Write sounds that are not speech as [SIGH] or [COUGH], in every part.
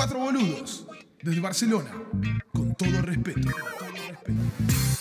Cuatro boludos desde Barcelona, con todo respeto. Con todo respeto.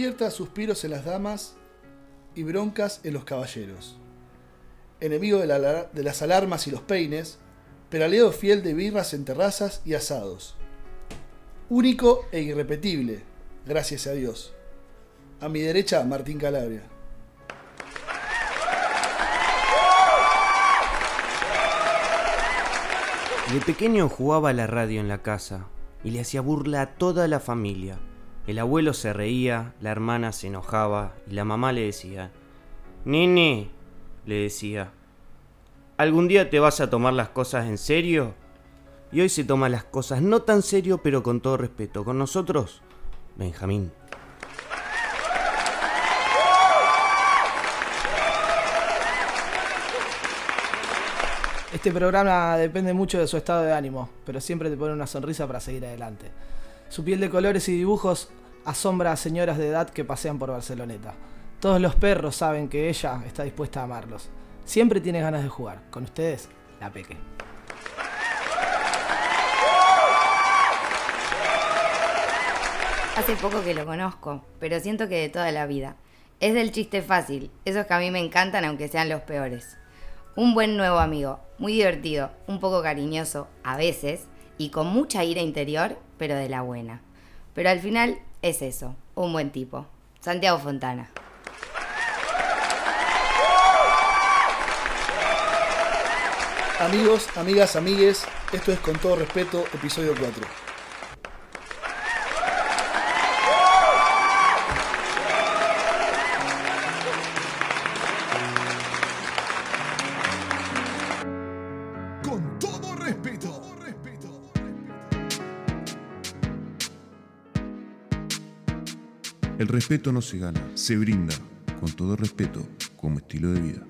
Despierta suspiros en las damas y broncas en los caballeros. Enemigo de, la- de las alarmas y los peines, pero aliado fiel de birras en terrazas y asados. Único e irrepetible, gracias a Dios. A mi derecha, Martín Calabria. De pequeño jugaba a la radio en la casa y le hacía burla a toda la familia. El abuelo se reía, la hermana se enojaba y la mamá le decía, Nene, le decía, ¿algún día te vas a tomar las cosas en serio? Y hoy se toma las cosas no tan serio pero con todo respeto. Con nosotros, Benjamín. Este programa depende mucho de su estado de ánimo, pero siempre te pone una sonrisa para seguir adelante. Su piel de colores y dibujos asombra a señoras de edad que pasean por Barceloneta. Todos los perros saben que ella está dispuesta a amarlos. Siempre tiene ganas de jugar. Con ustedes, la Peque. Hace poco que lo conozco, pero siento que de toda la vida. Es del chiste fácil, esos que a mí me encantan aunque sean los peores. Un buen nuevo amigo, muy divertido, un poco cariñoso, a veces, y con mucha ira interior, pero de la buena. Pero al final es eso, un buen tipo. Santiago Fontana. Amigos, amigas, amigues, esto es con todo respeto, episodio 4. El respeto no se gana, se brinda, con todo respeto, como estilo de vida.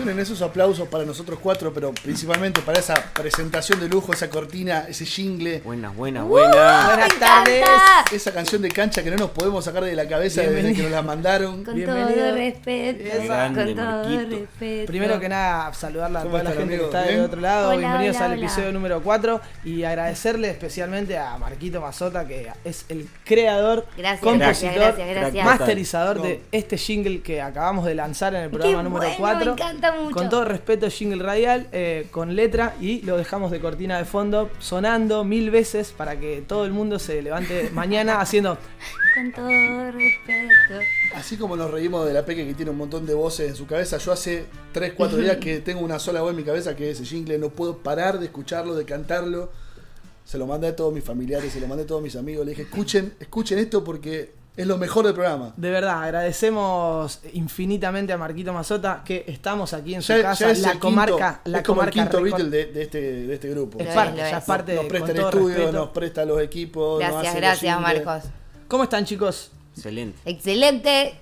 Suenen esos aplausos para nosotros cuatro, pero principalmente para esa presentación de lujo, esa cortina, ese jingle, Buenas, buenas, buenas. Buenas ¡Me tardes. encanta! esa canción de cancha que no nos podemos sacar de la cabeza desde Bienvenido. que nos la mandaron. Con Bienvenido. todo respeto. Qué grande, con todo Marquito. respeto. Primero que nada, saludarla a ¿Cómo toda la gente que amigos? está del ¿Bien? otro lado. Hola, Bienvenidos hola, al hola. episodio número 4 y agradecerle especialmente a Marquito Mazota, que es el creador, Gracias, compositor, gracias, gracias, gracias. masterizador No. de este jingle que acabamos de lanzar en el Qué programa número bueno, 4. me encanta mucho. Con todo respeto, jingle radial, eh, con letra y lo dejamos de cortina de fondo, sonando mil veces para que todo el mundo se levante [LAUGHS] mañana haciendo. Con todo respeto. Así como nos reímos de la Peque que tiene un montón de voces en su cabeza, yo hace 3, 4 días que [LAUGHS] tengo una sola voz en mi cabeza que es ese jingle, no puedo parar de escucharlo, de cantarlo. Se lo mandé a todos mis familiares, se lo mandé a todos mis amigos, le dije, escuchen, escuchen esto porque es lo mejor del programa. De verdad, agradecemos infinitamente a Marquito Mazota que estamos aquí en su Ya, casa, ya es la el comarca, quinto, la es como el comarca quinto. Beatle de, de este, de este grupo. Es parte, es, ya parte nos de presta el estudio, respeto. nos presta los equipos. nos Gracias, gracias. Marcos. ¿Cómo están, chicos? Excelente. Excelente.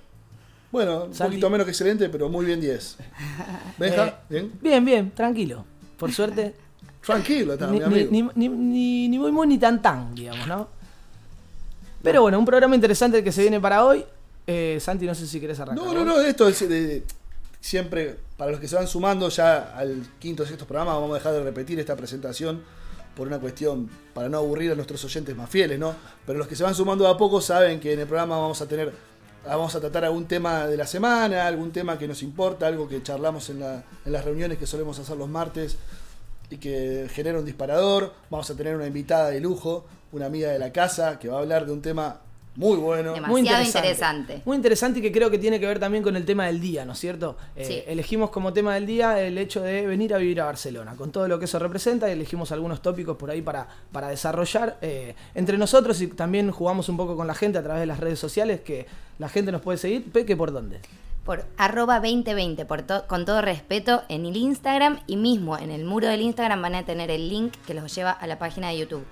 Bueno, un poquito menos que excelente, pero muy bien 10. [LAUGHS] Benja, Eh, bien. Bien, bien, tranquilo. Por suerte, [LAUGHS] Tranquilo, está, ni, mi amigo. ni, ni, ni- ni muy muy ni tan tan, digamos, ¿no? Pero bueno, un programa interesante el que se viene para hoy. Eh, Santi, no sé si querés arrancar. No, no, no, esto es de, siempre, para los que se van sumando ya al quinto o sexto programa, vamos a dejar de repetir esta presentación por una cuestión, para no aburrir a nuestros oyentes más fieles, ¿no? Pero los que se van sumando de a poco saben que en el programa vamos a tener, vamos a tratar algún tema de la semana, algún tema que nos importa, algo que charlamos en, la- en las reuniones que solemos hacer los martes y que genera un disparador. Vamos a tener una invitada de lujo, una amiga de la casa, que va a hablar de un tema muy bueno. Demasiado Muy interesante. interesante. Muy interesante y que creo que tiene que ver también con el tema del día, ¿no es cierto? Eh, Sí. Elegimos como tema del día el hecho de venir a vivir a Barcelona, con todo lo que eso representa, y elegimos algunos tópicos por ahí para, para desarrollar eh, entre nosotros y también jugamos un poco con la gente a través de las redes sociales, que la gente nos puede seguir. Peque, ¿por dónde? Por arroba 2020, por to- con todo respeto, en el Instagram y mismo en el muro del Instagram van a tener el link que los lleva a la página de YouTube.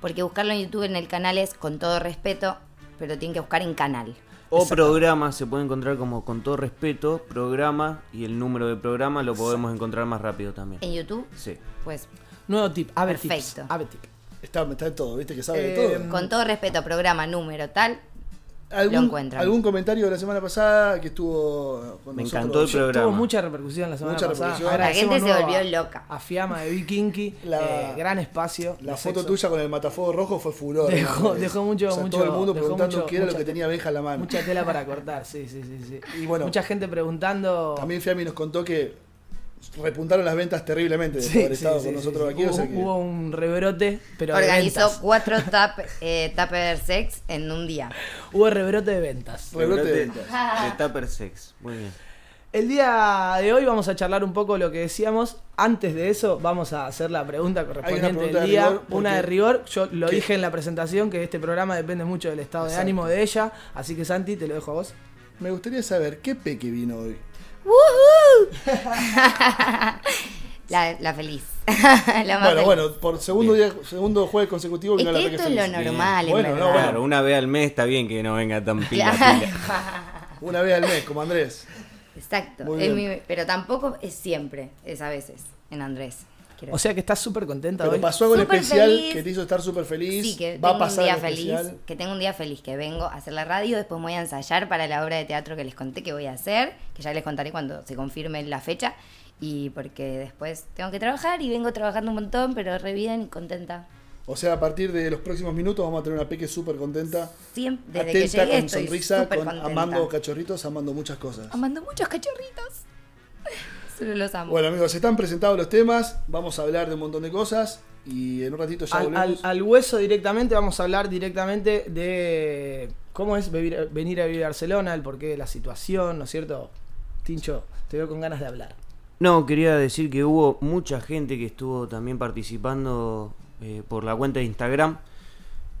Porque buscarlo en YouTube en el canal es con todo respeto, pero tienen que buscar en canal. O programa se puede encontrar como con todo respeto, programa y el número de programa lo podemos encontrar más rápido también. En YouTube, Sí. pues Nuevo tip, Ave Tips. Perfecto. Ave Tip. Está, está de todo, viste que sabe de Eh, todo. con todo respeto, programa, número, tal. ¿Algún, algún comentario de la semana pasada que estuvo con Me nosotros? encantó el programa. Tuvo mucha repercusión la semana Mucha pasada. repercusión. La gente se volvió loca. A Fiamma de Vikinky, La- eh, gran espacio. La foto sexo. tuya con el matafuego rojo fue furor. Dejó- ¿no? dejó mucho- O sea, mucho- todo el mundo preguntando mucho- qué era lo que te- tenía Benja en la mano. Mucha tela para cortar, sí, sí, sí. sí. Y bueno, Mucha gente preguntando. También Fiammi nos contó que repuntaron las ventas terriblemente de Sí, haber sí, estado sí, con nosotros sí. aquí. o Hubo, sea que- hubo un rebrote, pero de Organizó ventas. cuatro [LAUGHS] tap, eh, Tupper Sex en un día. Hubo rebrote de ventas. Rebrote de ventas. de Tupper Sex. Muy bien. El día de hoy vamos a charlar un poco lo que decíamos. Antes de eso, vamos a hacer la pregunta correspondiente pregunta del de día. rigor, una de rigor. Yo lo ¿Qué? dije en la presentación que este programa depende mucho del estado de ánimo de ella. Así que, Santi, te lo dejo a vos. Me gustaría saber qué peque vino hoy. ¡Woohoo! [LAUGHS] la, la feliz. [LAUGHS] la más Bueno, feliz. bueno, por segundo día, segundo jueves consecutivo Es vino la que peque esto es lo normal, en Bueno, no. Claro, una vez al mes está bien que no venga tan pila. [LAUGHS] Una vez al mes, como Andrés. Exacto. Es mi- pero tampoco es siempre, es a veces, en Andrés. Quiero O sea que estás súper contenta Pero hoy. pasó algo en Súper especial feliz. que te hizo estar súper feliz. Sí, que Va a tengo un pasar día algo feliz, especial. que tengo un día feliz, que vengo a hacer la radio, después me voy a ensayar para la obra de teatro que les conté que voy a hacer, que ya les contaré cuando se confirme la fecha, y porque después tengo que trabajar y vengo trabajando un montón, pero re bien y contenta. O sea, a partir de los próximos minutos vamos a tener una peque súper contenta. Siempre, desde que atenta, llegué con estoy sonrisa, súper con, contenta. amando cachorritos, amando muchas cosas. Amando muchos cachorritos. Solo los amo. Bueno, amigos, están presentados los temas. Vamos a hablar de un montón de cosas. Y en un ratito ya Al, al- volvemos. al hueso directamente vamos a hablar directamente de cómo es vivir- venir a vivir a Barcelona, el porqué de la situación, ¿no es cierto? Tincho, te veo con ganas de hablar. No, quería decir que hubo mucha gente que estuvo también participando eh, por la cuenta de Instagram,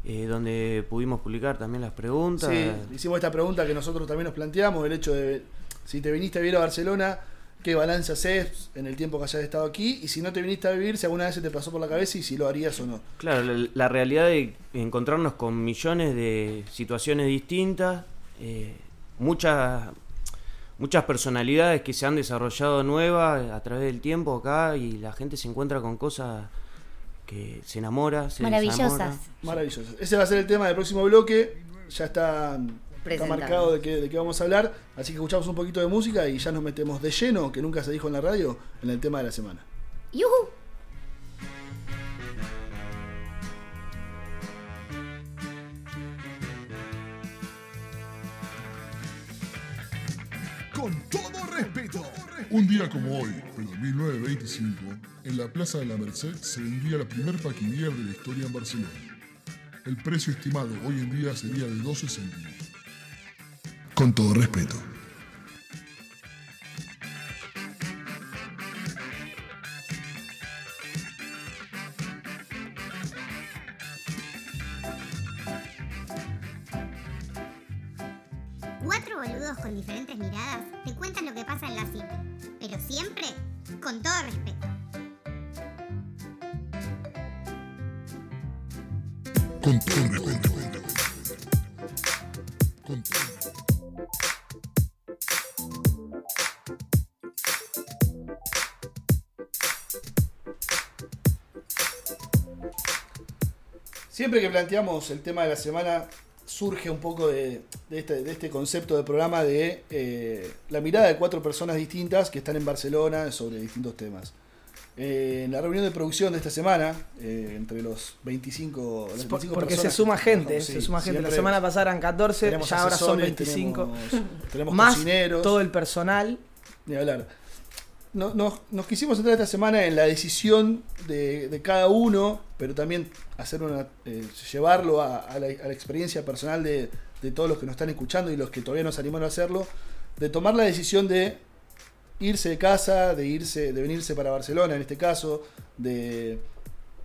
eh, donde pudimos publicar también las preguntas. Sí, hicimos esta pregunta que nosotros también nos planteamos, el hecho de si te viniste a vivir a Barcelona, ¿qué balance haces en el tiempo que hayas estado aquí? Y si no te viniste a vivir, si alguna vez se te pasó por la cabeza y si lo harías o no. Claro, la, la realidad de encontrarnos con millones de situaciones distintas, eh, muchas muchas personalidades que se han desarrollado nuevas a través del tiempo acá y la gente se encuentra con cosas que se enamora, se Maravillosas. desamora. Maravilloso. Ese va a ser el tema del próximo bloque. Ya está, está marcado de qué, de qué vamos a hablar. Así que escuchamos un poquito de música y ya nos metemos de lleno, que nunca se dijo en la radio, en el tema de la semana. ¡Yujú! Con todo respeto. Un día como hoy, pero en 1925, en la Plaza de la Merced se vendía la primer paquinier de la historia en Barcelona. El precio estimado hoy en día sería de 12 céntimos. Con todo respeto. Cuatro boludos con diferentes miradas te cuentan lo que pasa en la city, pero siempre con todo respeto. Con todo respeto. Con todo respeto. Siempre que planteamos el tema de la semana, surge un poco de, de este, de este concepto de programa de eh, la mirada de cuatro personas distintas que están en Barcelona sobre distintos temas. Eh, en la reunión de producción de esta semana, eh, entre los 25, las Por- 25 porque se personas suma que gente, se suma gente. La semana pasada eran 14, tenemos ya ahora son asesores, 25. Tenemos, tenemos Más cocineros. todo el personal. Ni hablar. No- nos, nos quisimos centrar esta semana en la decisión de, cada uno, pero también hacer una, eh, llevarlo a, la, experiencia personal de, de todos los que nos están escuchando y los que todavía no se animaron a hacerlo, de tomar la decisión de irse de casa, de irse, de venirse para Barcelona en este caso, de,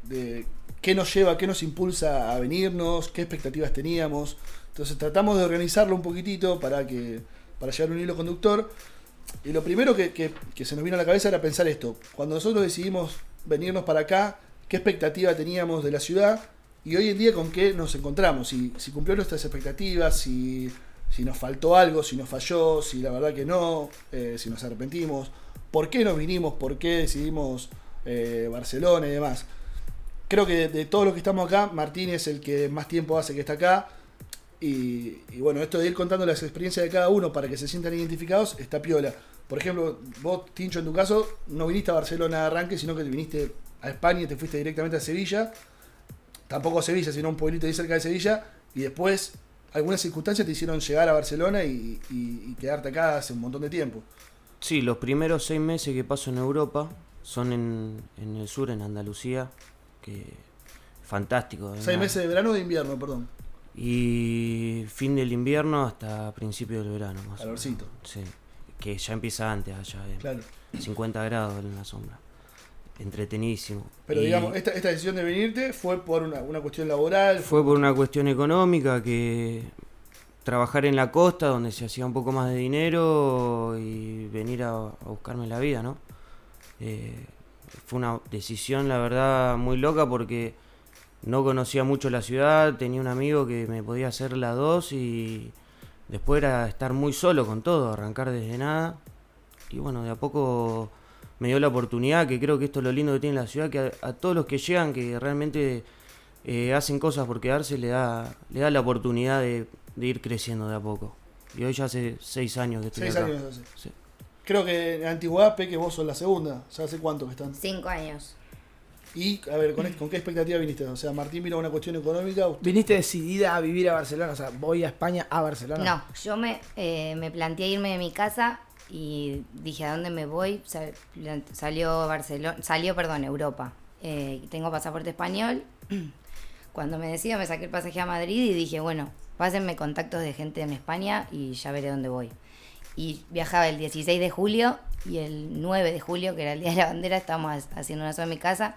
de qué nos lleva, qué nos impulsa a venirnos, qué expectativas teníamos. Entonces tratamos de organizarlo un poquitito para que para llevar un hilo conductor. Y lo primero que, que- se nos vino a la cabeza era pensar esto. Cuando nosotros decidimos venirnos para acá, ¿qué expectativa teníamos de la ciudad? Y hoy en día con qué nos encontramos. Si, si cumplió nuestras expectativas, si, si nos faltó algo, si nos falló, si la verdad que no, eh, si nos arrepentimos. ¿Por qué nos vinimos? ¿Por qué decidimos eh, Barcelona y demás? Creo que de, de todos los que estamos acá, Martín es el que más tiempo hace que está acá. Y, y bueno, esto de ir contando las experiencias de cada uno para que se sientan identificados está piola. Por ejemplo, vos, Tincho, en tu caso, no viniste a Barcelona de arranque, sino que te viniste a España y te fuiste directamente a Sevilla. Tampoco a Sevilla, sino a un pueblito ahí cerca de Sevilla. Y después, algunas circunstancias te hicieron llegar a Barcelona y, y- y quedarte acá hace un montón de tiempo. Sí, los primeros seis meses que paso en Europa son en, en el sur, en Andalucía, que fantástico. Seis meses de verano o de invierno, perdón. Y fin del invierno hasta principio del verano, más. Calorcito. Sí, que ya empieza antes allá, en Claro. 50 grados en la sombra. Entretenidísimo. Pero Y digamos, esta, esta decisión de venirte fue por una, una cuestión laboral. Fue por una cuestión económica que trabajar en la costa donde se hacía un poco más de dinero y venir a, a buscarme la vida, ¿no? Eh, fue una decisión, la verdad, muy loca porque no conocía mucho la ciudad, tenía un amigo que me podía hacer las dos y después era estar muy solo con todo, arrancar desde nada. Y bueno, de a poco me dio la oportunidad, que creo que esto es lo lindo que tiene la ciudad, que a, a todos los que llegan, que realmente eh, hacen cosas por quedarse, le da, le da la oportunidad de, de ir creciendo de a poco. Y hoy ya hace seis años que estoy Seis acá. años hace. Sí. Creo que en antigüedad, Peque, vos sos la segunda. ¿Ya hace cuánto que están? Cinco años. Y, a ver, ¿con, con qué expectativa viniste? O sea, Martín vino a una cuestión económica. usted- ¿Viniste decidida a vivir a Barcelona? O sea, voy a España a Barcelona. No, yo me, eh, me planteé irme de mi casa y dije, ¿a dónde me voy? Sal- salió Barcelona, salió, perdón, Europa. Eh, tengo pasaporte español. [CLEARS THROAT] Cuando me decido me saqué el pasaje a Madrid y dije, bueno, pásenme contactos de gente en España y ya veré dónde voy. Y viajaba el 16 de julio y el 9 de julio, que era el Día de la Bandera, estábamos ha- haciendo una sola en mi casa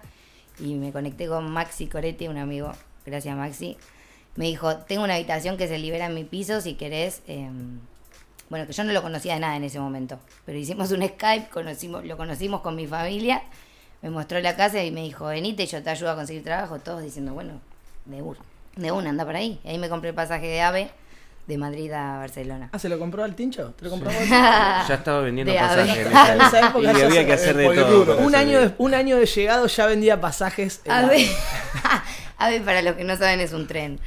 y me conecté con Maxi Coretti, un amigo, gracias Maxi. Me dijo, tengo una habitación que se libera en mi piso si querés. em, bueno, que yo no lo conocía de nada en ese momento, pero hicimos un Skype, conocimos, lo conocimos con mi familia, me mostró la casa y me dijo, venite, yo te ayudo a conseguir trabajo, todos diciendo, bueno, de de una, anda por ahí. Ahí me compré el pasaje de AVE de Madrid a Barcelona. Ah, ¿se lo compró al tincho? ¿Te lo compró vos? Ya estaba vendiendo De pasajes en esa, En esa época [LAUGHS] y ya había que hacer de todo. un, año de, un año de llegado ya vendía pasajes. en la- Ave, [LAUGHS] [LAUGHS] Ave, para los que no saben, es un tren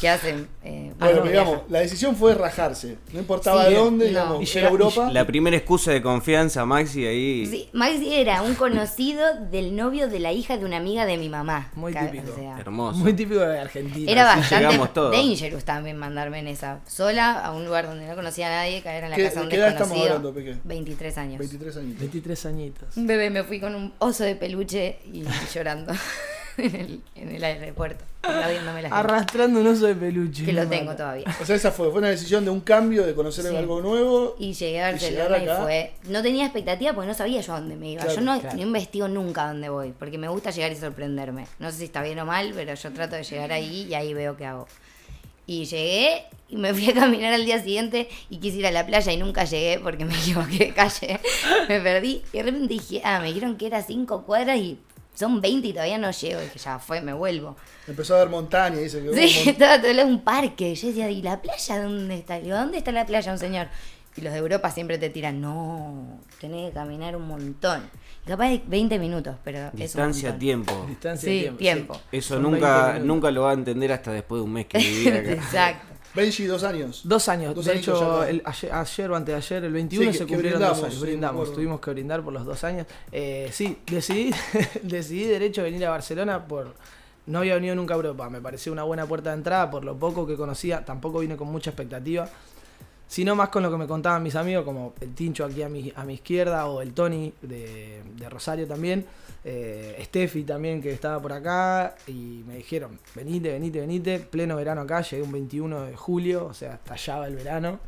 que hacen. eh, Bueno, pero digamos, la decisión fue rajarse. No importaba Sí, de dónde, no. digamos, Y era llega- Europa. La primera excusa de confianza, Maxi, ahí. Sí, Maxi era un conocido del novio de la hija de una amiga de mi mamá. Muy típico. o sea, Hermoso. Muy típico de Argentina. Era Así bastante dangerous también mandarme en esa. Sola a un lugar donde no conocía a nadie, caer en la ¿Qué- casa de un de qué edad estamos desconocido. hablando, Peque? 23 años. 23 años. 23 añitos. Un bebé me fui con un oso de peluche y llorando [LAUGHS] [LAUGHS] en el, en el aeropuerto, aplaudiéndome la gente. Arrastrando un oso de peluche. Que lo tengo todavía. O sea, esa fue, fue una decisión de un cambio, de conocer Sí. algo nuevo. Y llegué a Y Barcelona y, acá. fue. No tenía expectativa porque no sabía yo a dónde me iba. Claro, yo no, claro. no investigo nunca a dónde voy, porque me gusta llegar y sorprenderme. No sé si está bien o mal, pero yo trato de llegar ahí y ahí veo qué hago. Y llegué y me fui a caminar al día siguiente y quise ir a la playa y nunca llegué porque me [LAUGHS] equivoqué de calle. me perdí. Y de repente dije, ah, me dijeron que era cinco cuadras y son 20 y todavía no llego. Y dije, ya fue, me vuelvo. Empezó a ver montaña y dice que Sí, [LAUGHS] estaba todo lado un parque. Yo decía, ¿y la playa dónde está? Le digo, ¿dónde está la playa, un señor? Y los de Europa siempre te tiran, no, tenés que caminar un montón. Y capaz de 20 minutos, pero es un Distancia, montón. tiempo. Distancia Sí, tiempo. tiempo. sí. Eso Son nunca, 20 minutos. nunca lo va a entender hasta después de un mes que [LAUGHS] vivir acá. Exacto. Benji, dos años. Dos años. Dos de hecho, el- ayer, ayer o antes de ayer, el 21, Sí, se cumplieron dos años. brindamos. Tuvimos que brindar por los dos años. Eh, sí, decidí, [LAUGHS] decidí derecho venir a Barcelona por... No había venido nunca a Europa. Me pareció una buena puerta de entrada por lo poco que conocía. Tampoco vine con mucha expectativa. Sino más con lo que me contaban mis amigos, como el Tincho aquí a mi, a mi izquierda, o el Tony de, de Rosario también, eh, Steffi también que estaba por acá, y me dijeron, venite, venite, venite, pleno verano acá, llegué un 21 de julio, o sea, estallaba el verano.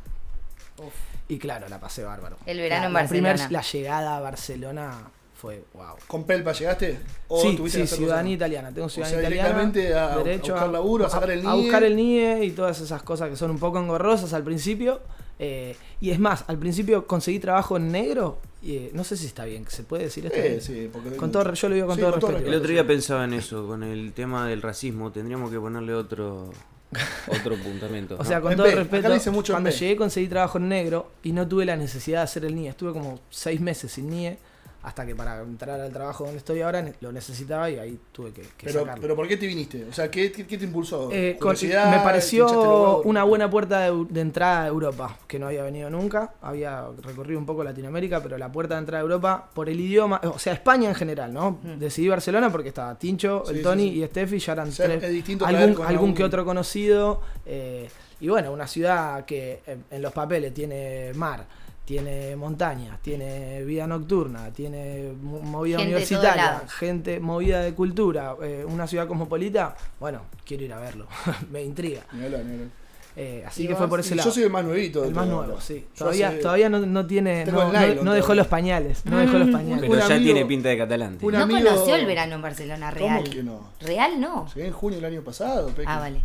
Y claro, la pasé bárbaro. El verano La- en la primer- Barcelona. la llegada a Barcelona fue wow. ¿Con Pelpa llegaste? ¿O Sí, tuviste sí, ciudadanía italiana. Tengo sea, ciudadanía italiana. directamente a- a buscar laburo, a sacar el A NIE. buscar el NIE y todas esas cosas que son un poco engorrosas al principio. eh, y es más, al principio conseguí trabajo en negro. Y, eh, no sé si está bien, ¿se puede decir esto? Eh, sí, porque Con todo, yo lo digo con Sí, todo con todo respeto. El otro día pensaba en eso, con el tema del racismo. Tendríamos que ponerle otro [LAUGHS] otro puntamento. O sea, con En todo B, respeto, cuando llegué conseguí trabajo en negro y no tuve la necesidad de hacer el NIE. Estuve como seis meses sin NIE hasta que para entrar al trabajo donde estoy ahora lo necesitaba y ahí tuve que, que Pero, sacarlo. pero ¿por qué te viniste? O sea, ¿qué, qué, qué te impulsó? Eh, me ¿Te hinchaste los pareció una buena puerta de, de entrada a Europa, que no había venido nunca. Había recorrido un poco Latinoamérica, pero la puerta de entrada a Europa por el idioma, o sea, España en general, ¿no? Decidí Barcelona porque estaba Tincho, Sí, el Tony sí. y Steffi, ya eran O sea, tres. es distinto caer Algún, algún que otro conocido. eh, y bueno, una ciudad que en los papeles tiene mar. Tiene montaña, tiene vida nocturna, tiene mo- movida Gente universitaria, gente movida de cultura, eh, una ciudad cosmopolita. Bueno, quiero ir a verlo, [LAUGHS] me intriga. Ni hablar, ni hablar. Eh, así Y que fue por ese lado. Yo soy el más nuevito. el más todo, nuevo, sí. Yo Todavía, hace- todavía no, no tiene. No, el no- nylon no todavía. dejó los pañales. No dejó los pañales. Pero un ya amigo- tiene pinta de catalante. un No amigo- conoció el verano en Barcelona, real. ¿Cómo que no? ¿Real no? Llegué en junio del año pasado. Peque. Ah, vale.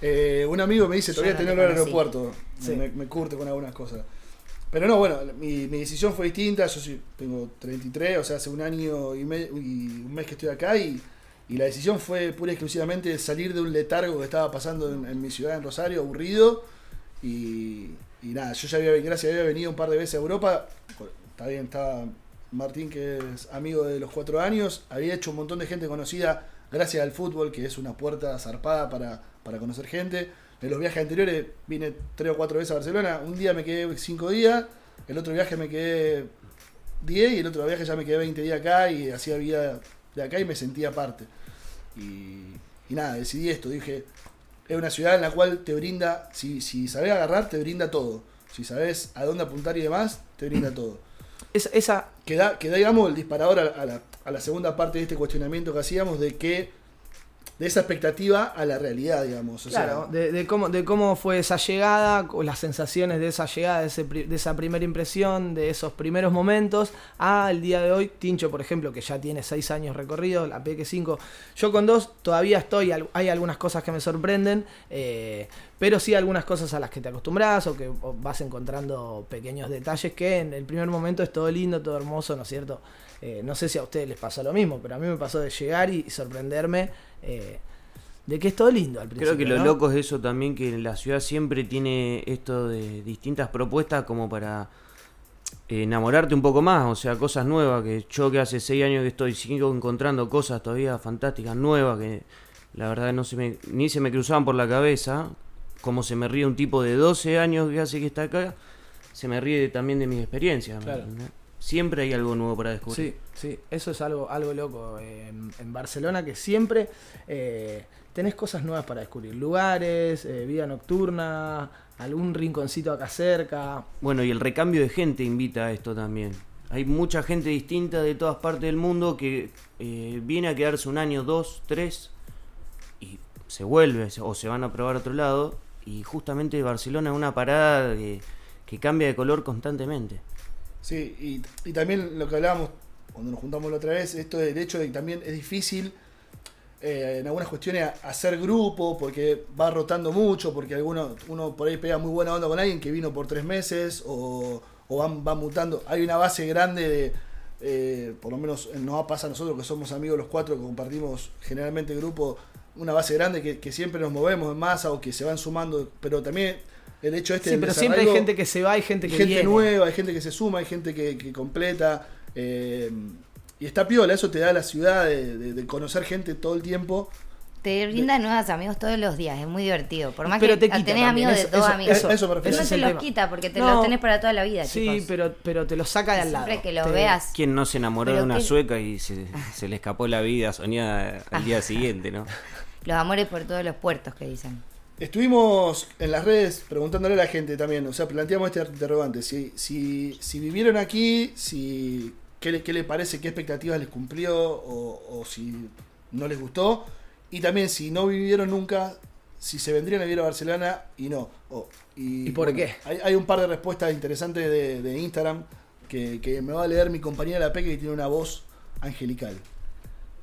Eh, un amigo me dice, todavía no tenés te que ir al conocí. aeropuerto. Sí. Me, me curte con algunas cosas. Pero no, bueno, mi, mi decisión fue distinta. Yo sí, tengo 33, o sea, hace un año y, me- y un mes que estoy acá y, y la decisión fue pura y exclusivamente salir de un letargo que estaba pasando en, mi ciudad, en Rosario, aburrido. Y, y nada, yo ya había, gracias, había venido un par de veces a Europa. Está bien, estaba Martín, que es amigo de los cuatro años. Había hecho un montón de gente conocida gracias al fútbol, que es una puerta zarpada para, para conocer gente. En los viajes anteriores vine tres o cuatro veces a Barcelona. Un día me quedé cinco días, el otro viaje me quedé 10 y el otro viaje ya me quedé 20 días acá y hacía vida de acá y me sentía parte. Y, y nada, decidí esto. Dije, es una ciudad en la cual te brinda, si, si sabes agarrar, te brinda todo. Si sabes a dónde apuntar y demás, te brinda todo. Esa, esa- Que da, que da, digamos, el disparador a, a la, a la segunda parte de este cuestionamiento que hacíamos de que de esa expectativa a la realidad, digamos. Claro, de, cómo, de cómo fue esa llegada, las sensaciones de esa llegada, de, ese de esa primera impresión, de esos primeros momentos, al día de hoy. Tincho, por ejemplo, que ya tiene seis años recorrido, la PQ5. Yo con dos todavía estoy, hay algunas cosas que me sorprenden, eh, pero sí algunas cosas a las que te acostumbras o que vas encontrando pequeños detalles que en el primer momento es todo lindo, todo hermoso, ¿no es cierto? Eh, no sé si a ustedes les pasó lo mismo, pero a mí me pasó de llegar y, sorprenderme. eh, de que es todo lindo al principio. Creo que lo loco es eso también, que la ciudad siempre tiene esto de distintas propuestas como para eh, enamorarte un poco más, o sea, cosas nuevas, que yo que hace seis años que estoy, sigo encontrando cosas todavía fantásticas, nuevas, que la verdad no se me, ni se me cruzaban por la cabeza, como se me ríe un tipo de 12 años que hace que está acá, se me ríe también de mis experiencias. Siempre hay algo nuevo para descubrir. Sí, sí, eso es algo, algo loco eh, en, en Barcelona, que siempre eh, tenés cosas nuevas para descubrir. Lugares, eh, vida nocturna, algún rinconcito acá cerca. Bueno, y el recambio de gente invita a esto también. Hay mucha gente distinta de todas partes del mundo que eh, viene a quedarse un año, dos, tres y se vuelve o se van a probar a otro lado. Y justamente Barcelona es una parada que cambia de color constantemente. Sí, y, también lo que hablábamos cuando nos juntamos la otra vez, esto del hecho de que también es difícil eh, en algunas cuestiones hacer grupo, porque va rotando mucho, porque alguno, uno por ahí pega muy buena onda con alguien que vino por tres meses, o, o van, van mutando. Hay una base grande de, eh, por lo menos nos pasa a nosotros que somos amigos los cuatro, que compartimos generalmente grupo, una base grande que, que siempre nos movemos en masa o que se van sumando, pero también el hecho este Sí, pero siempre hay gente que se va y gente hay que gente viene. nueva, hay gente que se suma, hay gente que, que completa. eh, y está piola, eso te da la ciudad de, de- de conocer gente todo el tiempo. Te brinda nuevos amigos todos los días, es muy divertido. Por más Pero que te quita tenés también, amigos de eso- dos eso- amigos. eso- eso no el los tema. quita porque te No. los tenés para toda la vida, Sí, chicos. pero, pero te lo saca de al lado. Siempre que lo Te- veas. ¿Quién no se enamoró de una qué- sueca y se, se le escapó la vida soñada al día siguiente, no? [LAUGHS] Los amores por todos los puertos que dicen. Estuvimos en las redes preguntándole a la gente también, o sea, planteamos este interrogante, si, si, si vivieron aquí, si qué le, qué le parece, qué expectativas les cumplió o, o si no les gustó, y también si no vivieron nunca, si se vendrían a vivir a Barcelona y no. y, ¿Y por bueno, qué? Hay, hay un par de respuestas interesantes de, de Instagram que, que me va a leer mi compañera La Peque que tiene una voz angelical.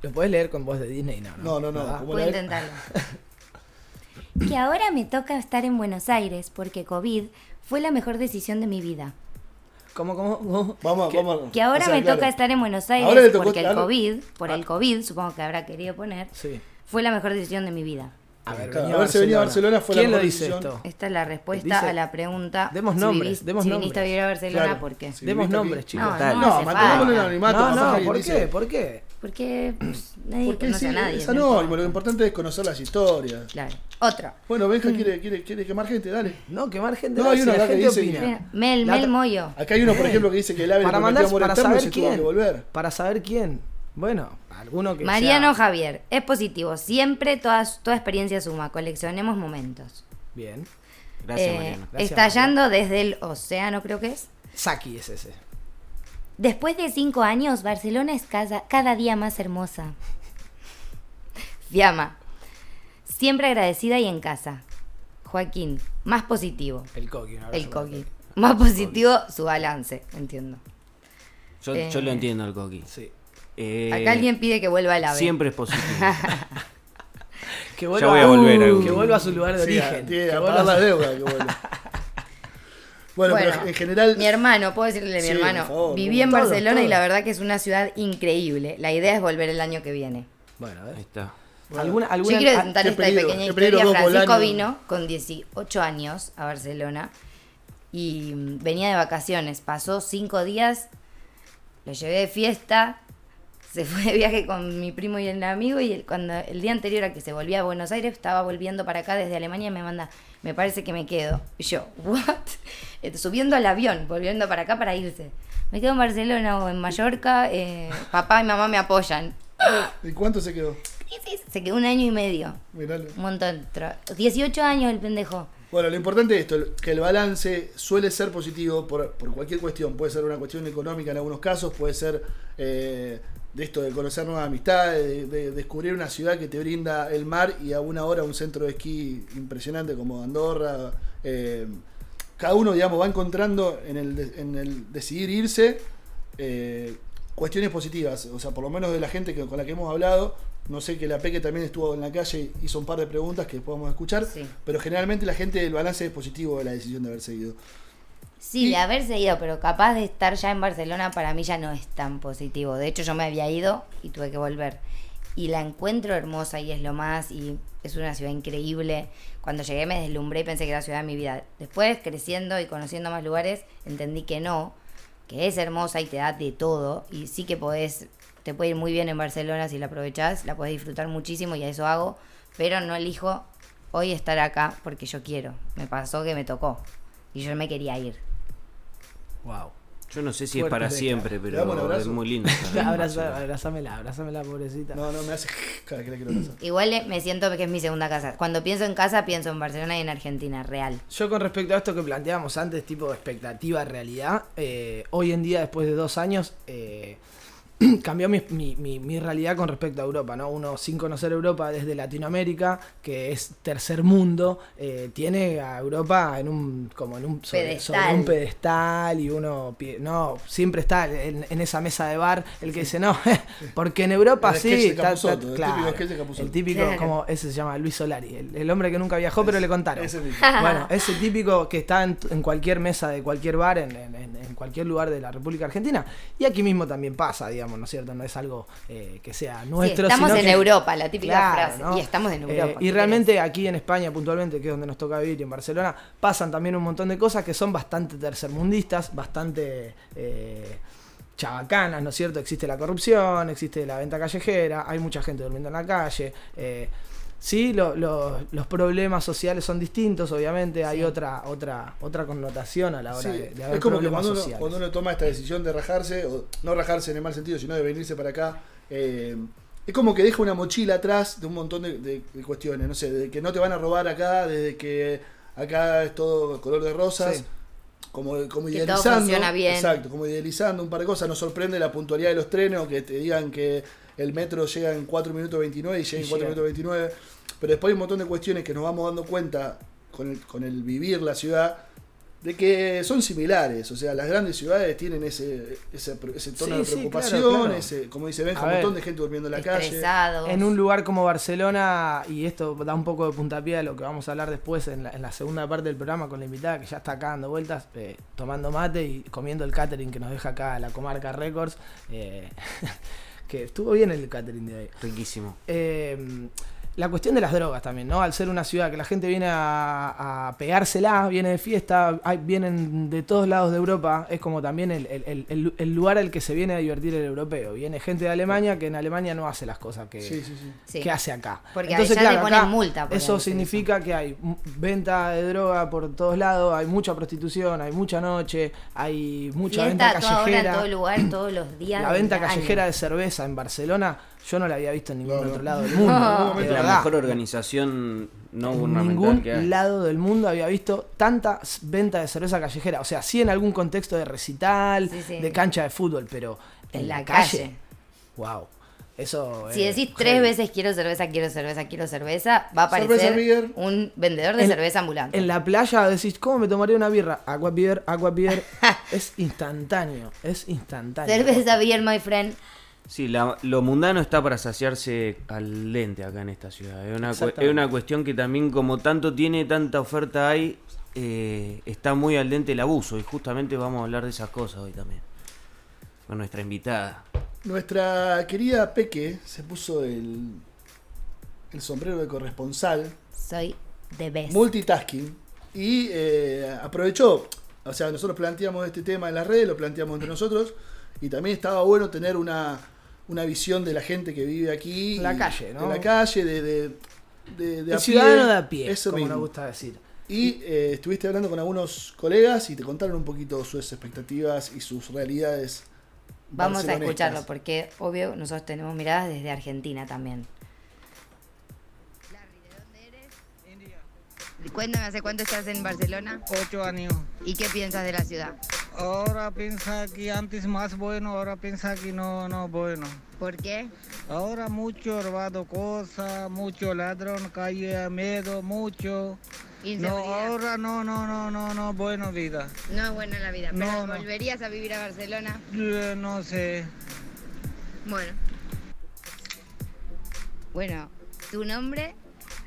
¿Lo podés leer con voz de Disney? No, No, no, no, a la- intentarlo. [LAUGHS] Que ahora me toca estar en Buenos Aires porque COVID fue la mejor decisión de mi vida. ¿Cómo, cómo, cómo? Vamos, ¿Qué? vamos. Que ahora o sea, me claro. toca estar en Buenos Aires Ahora le tocó- porque el COVID, por Ah. el COVID, supongo que habrá querido poner, Sí. fue la mejor decisión de mi vida. A ver, Claro, venía haberse venido a Barcelona fue la ¿Quién lo dice decisión. esto? Esta es la respuesta Dice- a la pregunta. Demos si nombres, demos si nombres. viniste a vivir a Barcelona, Claro. ¿por qué? Demos nombres, chicos. No, no No, mantengámoslo en anonimato. No, no, ¿por dice- qué? ¿Por qué? Porque pues, nadie Porque conoce sí, a nadie. es anónimo, lo importante es conocer las historias. Claro. Otro. Bueno, Benja Mm. quiere, quiere, quiere quemar gente, dale. No, quemar gente. No, hay si acá que dice opina. Mel, Mel Moyo. Acá hay uno, por ejemplo, que dice que el ave Para mandar, para saber se tuvo quién. que volver. Para saber quién. Bueno, alguno que Mariano sea- Javier. Es positivo. Siempre toda, toda experiencia suma. Coleccionemos momentos. Bien. Gracias, Eh, Mariano. Gracias, estallando desde el océano, creo que es. Saki es ese. Después de cinco años, Barcelona es cada, cada día más hermosa. [LAUGHS] Fiamma. Siempre agradecida y en casa. Joaquín. Más positivo. El coqui. El coqui. Más positivo su balance. Entiendo. Yo, eh, yo lo entiendo al coqui. Sí. Eh, Acá alguien pide que vuelva a la B. Siempre es positivo. [LAUGHS] Que Ya voy a volver Uh, algún- que vuelva a su lugar de Sí, origen. tiene Que vuelva a la deuda. que bueno. Bueno, [LAUGHS] Bueno, pero en general. Mi hermano, puedo decirle a mi Sí, hermano, favor, viví en todo, Barcelona y la verdad que es una ciudad increíble. La idea es volver el año que viene. Bueno, a ver. Ahí está. ¿Alguna, Yo alguna, quiero ah, contar esta pequeña historia. Francisco vino con 18 años a Barcelona y mm, venía de vacaciones. Pasó cinco días, lo llevé de fiesta, se fue de viaje con mi primo y el amigo y el, cuando el día anterior a que se volvía a Buenos Aires estaba volviendo para acá desde Alemania y me manda, me parece que me quedo. Y yo, ¿what? Eh, Subiendo al avión, volviendo para acá para irse. Me quedo en Barcelona o en Mallorca, eh, papá y mamá me apoyan. ¿Y cuánto se quedó? Se quedó un año y medio. Miralo. Un montón. Tra- 18 años el pendejo. Bueno, lo importante es esto, que el balance suele ser positivo por, por cualquier cuestión. Puede ser una cuestión económica en algunos casos, puede ser eh, de esto de conocer nuevas amistades, de, de descubrir una ciudad que te brinda el mar y a una hora un centro de esquí impresionante como Andorra. eh, cada uno, digamos, va encontrando en el, en el decidir irse eh, cuestiones positivas. O sea, por lo menos de la gente que, con la que hemos hablado. No sé que la Peque también estuvo en la calle y hizo un par de preguntas que podemos escuchar. Sí. Pero generalmente la gente, el balance es positivo de la decisión de haberse ido. Sí, de haberse ido, pero capaz de estar ya en Barcelona para mí ya no es tan positivo. De hecho, yo me había ido y tuve que volver. y la encuentro hermosa y es lo más y es una ciudad increíble. Cuando llegué me deslumbré y pensé que era la ciudad de mi vida. Después, creciendo y conociendo más lugares, entendí que no, que es hermosa y te da de todo y sí que podés, te puede ir muy bien en Barcelona si la aprovechás, la podés disfrutar muchísimo y a eso hago, pero no elijo hoy estar acá porque yo quiero. Me pasó que me tocó y yo me quería ir. Wow. Yo no sé si es para siempre, ¿Le damos un pero es muy lindo. [LAUGHS] Abraza, abrazamela, abrazamela, pobrecita. No, no, me hace [LAUGHS] cada que le quiero abrazar. Igual eh, me siento que es mi segunda casa. Cuando pienso en casa, pienso en Barcelona y en Argentina, real. Yo con respecto a esto que planteábamos antes, tipo expectativa, realidad, eh, hoy en día, después de dos años, eh, [CLEARS THROAT] cambió mi, mi- mi- mi realidad con respecto a Europa, ¿no? Uno sin conocer Europa desde Latinoamérica, que es tercer mundo, eh, tiene a Europa en un como en un sobre, Pedestal. sobre un pedestal y uno no siempre está en, en esa mesa de bar el que dice no [LAUGHS] porque en Europa El sí está- está- el claro, típico el típico Claro. como ese se llama Luis Solari el, el hombre que nunca viajó pero le contaron Ese [LAUGHS] bueno, ese típico que está en, en cualquier mesa de cualquier bar, en- en cualquier lugar de la República Argentina. Y aquí mismo también pasa, digamos, ¿no es cierto? No es algo eh, que sea nuestro. Sí, estamos sino en que- Europa, la típica Claro, frase. ¿no? Y estamos en Eh, Europa. y ¿qué realmente aquí en España puntualmente, que es donde nos toca vivir, y en Barcelona, pasan también un montón de cosas que son bastante tercermundistas, bastante... eh, chabacanas, ¿no es cierto? Existe la corrupción, existe la venta callejera, hay mucha gente durmiendo en la calle. eh, sí, lo- lo- los problemas sociales son distintos, obviamente, hay Sí. otra otra otra connotación a la hora Sí, de, de haber es como que cuando uno, cuando uno toma esta decisión de rajarse, o no rajarse en el mal sentido, sino de venirse para acá, eh, es como que deja una mochila atrás de un montón de, de- de cuestiones, no sé, de que no te van a robar acá, desde que acá es todo color de rosas. Sí. Como, como Que todo idealizando, funciona bien. exacto, como idealizando un par de cosas, nos sorprende la puntualidad de los trenes o que te digan que el metro llega en 4 minutos 29 y llega en Y 4 llega. minutos 29, pero después hay un montón de cuestiones que nos vamos dando cuenta con el, con el vivir la ciudad de que son similares, o sea, las grandes ciudades tienen ese, ese, ese tono Sí, de sí, preocupación, claro, claro. ese, como dice Benja, un ver. montón de gente durmiendo en la calle. Estresados. En un lugar como Barcelona, y esto da un poco de puntapié a lo que vamos a hablar después en la, en la segunda parte del programa con la invitada que ya está acá dando vueltas, eh, tomando mate y comiendo el catering que nos deja acá la comarca Records. eh, [LAUGHS] que estuvo bien el catering de hoy. Riquísimo. Eh, la cuestión de las drogas también, ¿no? Al ser una ciudad que la gente viene a, a pegársela, viene de fiesta, hay- vienen de todos lados de Europa, es como también el, el- el- el- lugar al que se viene a divertir el europeo. Viene gente de Alemania que en Alemania no hace las cosas que, Sí, sí, sí. Sí. que hace acá. Porque allá te ponen multa por Eso significa que hay venta de droga por todos lados, hay mucha prostitución, hay mucha noche, hay mucha Fiesta venta a toda hora, en callejera. todo lugar, todos los días. La venta año. callejera de cerveza en Barcelona, yo no la había visto en ningún No, no. otro lado del [LAUGHS] mundo. No. de la verdad. mejor organización no En gubernamental ningún que hay. lado del mundo había visto tanta venta de cerveza callejera. O sea, sí en algún contexto de recital, Sí, sí. de cancha de fútbol, pero en, En la, la calle. calle. Wow. Eso. Si eh, decís tres veces quiero cerveza, quiero cerveza, quiero cerveza, va a aparecer un vendedor de En- cerveza ambulante. En la playa decís, ¿cómo me tomaría una birra? Agua beer, agua beer. [LAUGHS] es instantáneo, es instantáneo. Cerveza beer, my friend. Sí, la- lo mundano está para saciarse al dente acá en esta ciudad. Es una, es una cuestión que también, como tanto tiene, tanta oferta hay, eh, está muy al dente el abuso. Y justamente vamos a hablar de esas cosas hoy también. Con nuestra invitada. Nuestra querida Peque se puso el, el sombrero de corresponsal Soy the best. multitasking y eh, aprovechó, o sea, nosotros planteamos este tema en las redes, lo planteamos entre nosotros y también estaba bueno tener una, una visión de la gente que vive aquí. En la y- calle, ¿no? De la calle, de... de, de- de El a ciudadano pie, de a pie, Eso como mismo. nos gusta decir. Y eh, estuviste hablando con algunos colegas y te contaron un poquito sus expectativas y sus realidades. Vamos a escucharlo porque, obvio, nosotros tenemos miradas desde Argentina también. Cuéntame, ¿hace cuánto estás en Barcelona? Ocho años. ¿Y qué piensas de la ciudad? Ahora piensa que antes más bueno, ahora piensa que no, no bueno. ¿Por qué? Ahora mucho robado cosas, mucho ladrón, calle miedo, mucho. No, ahora no, no, no, no, no, bueno vida. No es buena la vida, pero No, no. ¿volverías a vivir a Barcelona? Eh, No sé. Bueno. Bueno, ¿tu nombre?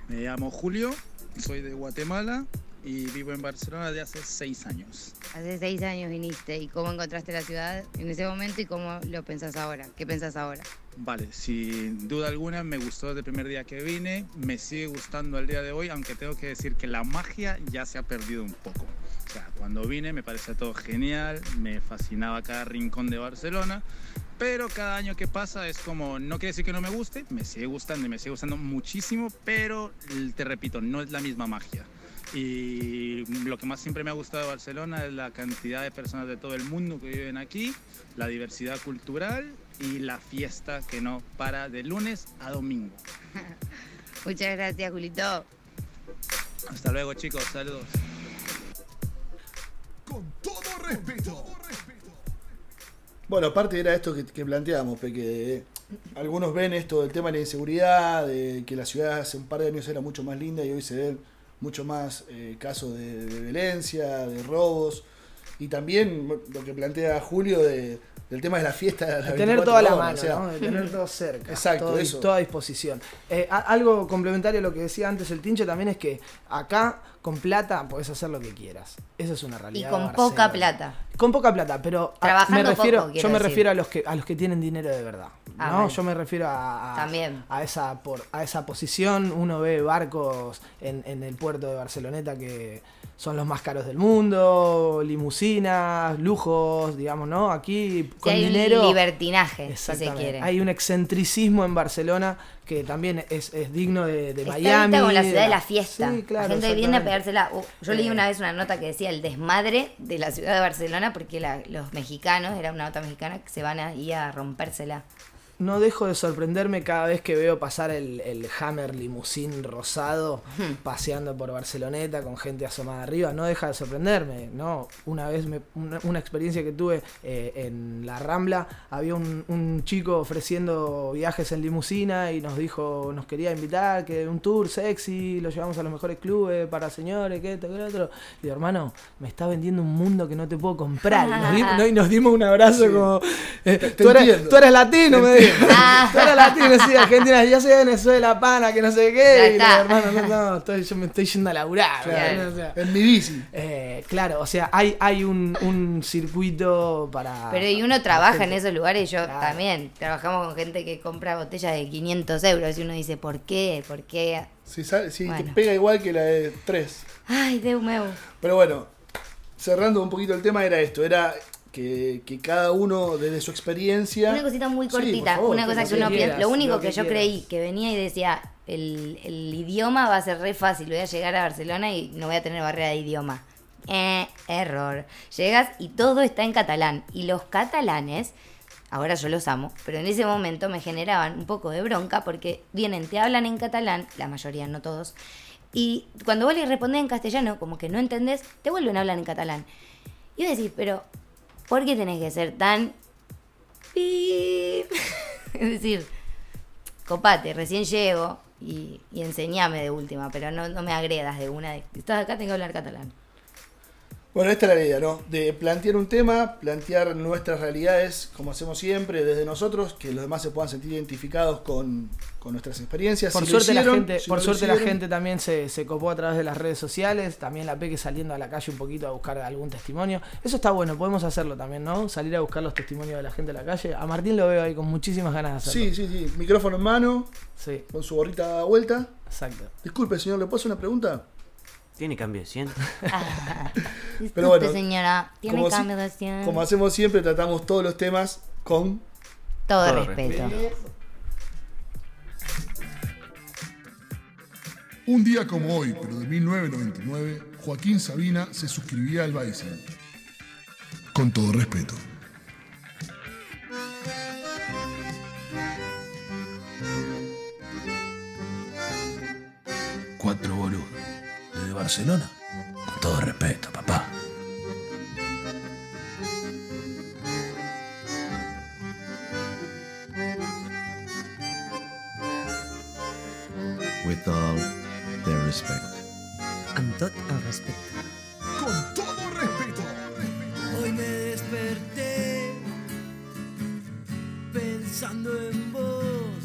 Me llamo Julio, soy de Guatemala y vivo en Barcelona desde hace seis años. Hace seis años viniste y cómo encontraste la ciudad en ese momento y cómo lo pensás ahora. ¿Qué pensás ahora? Vale, sin duda alguna me gustó desde el primer día que vine, me sigue gustando al día de hoy, aunque tengo que decir que la magia ya se ha perdido un poco. O sea, cuando vine me parecía todo genial, me fascinaba cada rincón de Barcelona, pero cada año que pasa es como, no quiere decir que no me guste, me sigue gustando y me sigue gustando muchísimo, pero te repito, no es la misma magia. Y lo que más siempre me ha gustado de Barcelona es la cantidad de personas de todo el mundo que viven aquí, la diversidad cultural y la fiesta que no para de lunes a domingo. [LAUGHS] Muchas gracias, Julito. Hasta luego, chicos. Saludos. Con todo respeto. Bueno, aparte era esto que, que planteábamos, que algunos ven esto del tema de la inseguridad, de que la ciudad hace un par de años era mucho más linda y hoy se ven mucho más eh, casos de, de violencia, de robos, y también lo que plantea Julio de, del tema de la fiesta. De, las De tener 24 toda la horas, mano, o sea, ¿no? de tener todo cerca. Exacto, todo, eso. Toda a disposición. Eh, a- algo complementario a lo que decía antes el Tincho también es que acá con plata podés hacer lo que quieras. Eso es una Y realidad. con de poca plata. Con poca plata, pero a- Trabajando me refiero, poco, yo me decir. refiero a los que a los que tienen dinero de verdad. Ah, ¿no? bueno. Yo me refiero a, a- También. a esa por, a esa posición. Uno ve barcos en, en el puerto de Barceloneta que son los más caros del mundo, limusinas, lujos, digamos, ¿no? Aquí Si con hay dinero. un libertinaje, si se quiere. Hay un excentricismo en Barcelona que también es, es digno de, de Está Miami. como la ciudad de la fiesta. Sí, claro, la gente viene a pegársela. Uh, yo leí Eh. una vez una nota que decía el desmadre de la ciudad de Barcelona porque la- los mexicanos, era una nota mexicana, que se van ahí a rompérsela. No dejo de sorprenderme cada vez que veo pasar el, el Hammer limusín rosado paseando por Barceloneta con gente asomada arriba. No deja de sorprenderme, ¿no? Una vez, me- una, una experiencia que tuve eh, en la Rambla, había un, un chico ofreciendo viajes en limusina y nos dijo, nos quería invitar, que un tour sexy, lo llevamos a los mejores clubes para señores, que esto, que lo otro. Digo, hermano, me está vendiendo un mundo que no te puedo comprar. Y nos ¿no? y nos dimos un abrazo como, eh, tú, eres, tú eres latino, me dijo. Ah. Eres latino, sí, Argentina, yo soy de Venezuela, pana, que no sé qué. Y no, hermano, no, no, estoy, yo me estoy yendo a laburar. Claro, ¿no? O sea, en mi bici. eh, claro, o sea, hay, hay un, un circuito para. Pero y uno trabaja en esos lugares, yo Claro. también. Trabajamos con gente que compra botellas de 500 euros y uno dice, ¿por qué? ¿Por qué? Si, sale- si te pega igual que la de 3. Ay, Deus meu. Pero bueno, cerrando un poquito el tema, era esto: era que, que cada uno desde su experiencia. Una cosita muy Sí, cortita, favor, una cosa lo que uno quieras, piensa. Lo único lo que, que yo creí que venía y decía, el, el idioma va a ser re fácil, voy a llegar a Barcelona y no voy a tener barrera de idioma. Eh, error. Llegas y todo está en catalán. Y los catalanes, ahora yo los amo, pero en ese momento me generaban un poco de bronca porque vienen, te hablan en catalán, la mayoría, no todos. Y cuando vos les respondés en castellano, como que no entendés, te vuelven a hablar en catalán. Y vos decís, pero ¿por qué tenés que ser tan. [LAUGHS] Es decir, copate, recién llego y, y enseñame de última, pero no, no me agredas de una. De, estás acá, tengo que hablar catalán. Bueno, esta es la idea, ¿no? De plantear un tema, plantear nuestras realidades, como hacemos siempre, desde nosotros, que los demás se puedan sentir identificados con, con nuestras experiencias. Por Si suerte, la gente, si por suerte la gente también se, se copó a través de las redes sociales, también la Peque saliendo a la calle un poquito a buscar algún testimonio. Eso está bueno, podemos hacerlo también, ¿no? Salir a buscar los testimonios de la gente de la calle. A Martín lo veo ahí con muchísimas ganas de hacerlo. Sí, sí, sí. Micrófono en mano, Sí, con su gorrita vuelta. exacto. Disculpe, señor, ¿le puedo hacer una pregunta? ¿Tiene cambio de 100? Disculpe, [LAUGHS] Pero bueno, señora, tiene como si- cambio de cien. Como hacemos siempre, tratamos todos los temas con Todo, Todo respeto. Un día como hoy, pero de 1999, Joaquín Sabina se suscribía al Bison. Con todo respeto. Cuatro boludos. Barcelona. Con todo respeto, papá. With all the respect. Amb tot el respecte. Con todo respeto. Hoy me desperté pensando en vos.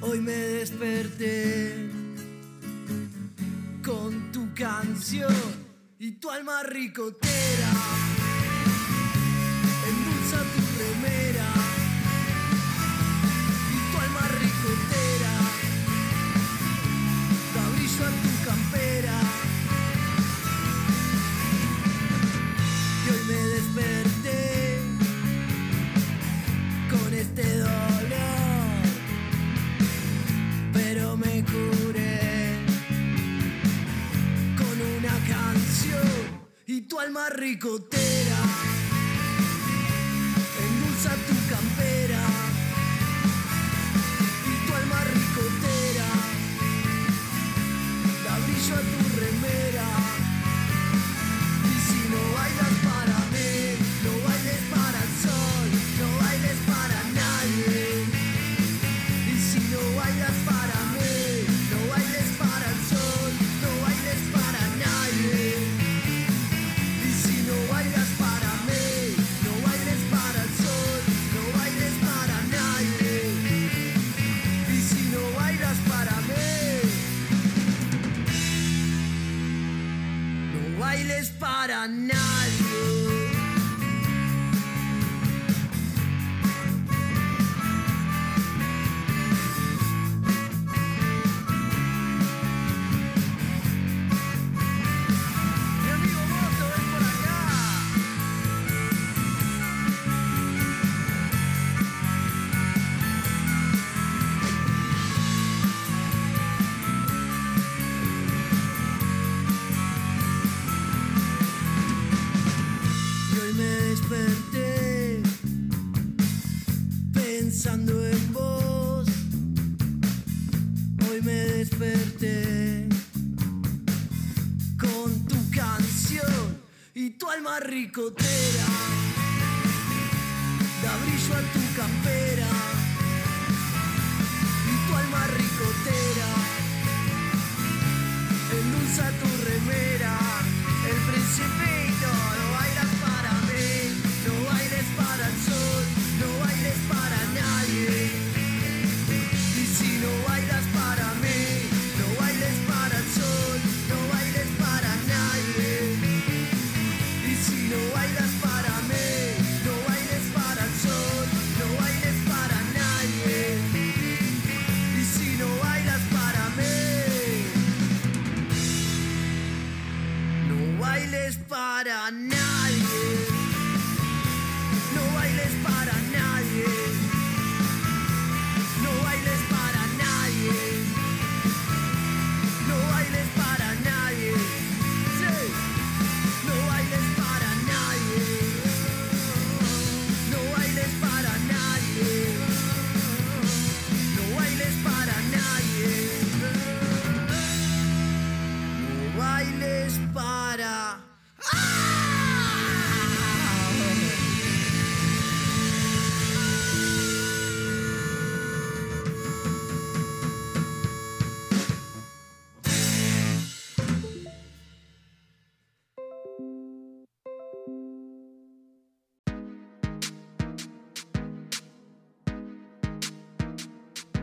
Hoy me desperté con tu canción y tu alma ricotera. Endulza tu remera tu alma ricotera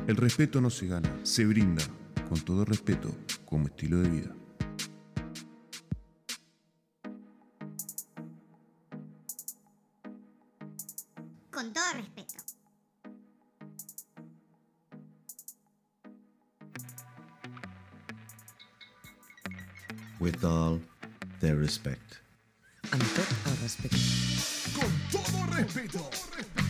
El respeto no se gana, se brinda, con todo respeto, como estilo de vida. Con todo respeto. with all their respect. Amb tot el respecte. Con todo respeto.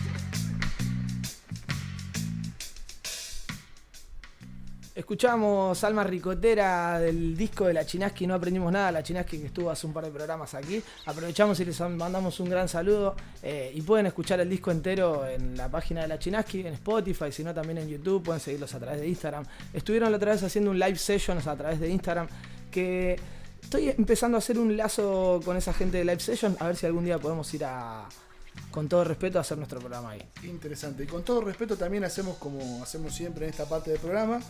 Escuchamos Alma Ricotera del disco de la Chinaski, no aprendimos nada, la Chinaski que estuvo hace un par de programas aquí. Aprovechamos y les mandamos un gran saludo eh, y pueden escuchar el disco entero en la página de la Chinaski, en Spotify, sino también en YouTube, pueden seguirlos a través de Instagram. Estuvieron la otra vez haciendo un live session a través de Instagram que estoy empezando a hacer un lazo con esa gente de live session, a ver si algún día podemos ir a, con todo respeto, a hacer nuestro programa ahí. Interesante. Y con todo respeto también hacemos como hacemos siempre en esta parte del programa.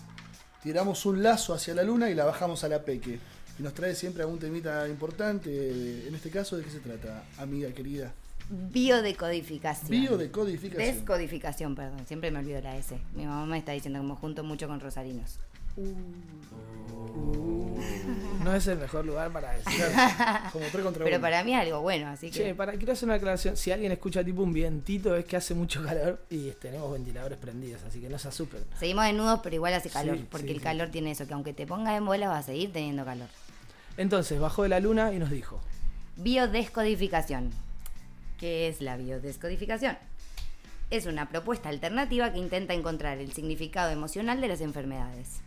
Tiramos un lazo hacia la luna y la bajamos a la peque. Y nos trae siempre algún temita importante. En este caso, ¿de qué se trata, amiga querida? Biodecodificación. Biodecodificación. Descodificación, perdón. Siempre me olvido la S. Mi mamá me está diciendo que me junto mucho con rosarinos. Uh. No es el mejor lugar para decir. [LAUGHS] Como tres contra Pero uno. para mí es algo bueno, así que. Che, para, quiero hacer una aclaración. Si alguien escucha tipo un vientito, es que hace mucho calor y tenemos ventiladores prendidos, así que no se asusten. Seguimos desnudos, pero igual hace calor. Sí, porque sí, el sí. calor tiene eso, que aunque te pongas en bola vas a seguir teniendo calor. Entonces, bajó de la luna y nos dijo: Biodescodificación. ¿Qué es la biodescodificación? Es una propuesta alternativa que intenta encontrar el significado emocional de las enfermedades.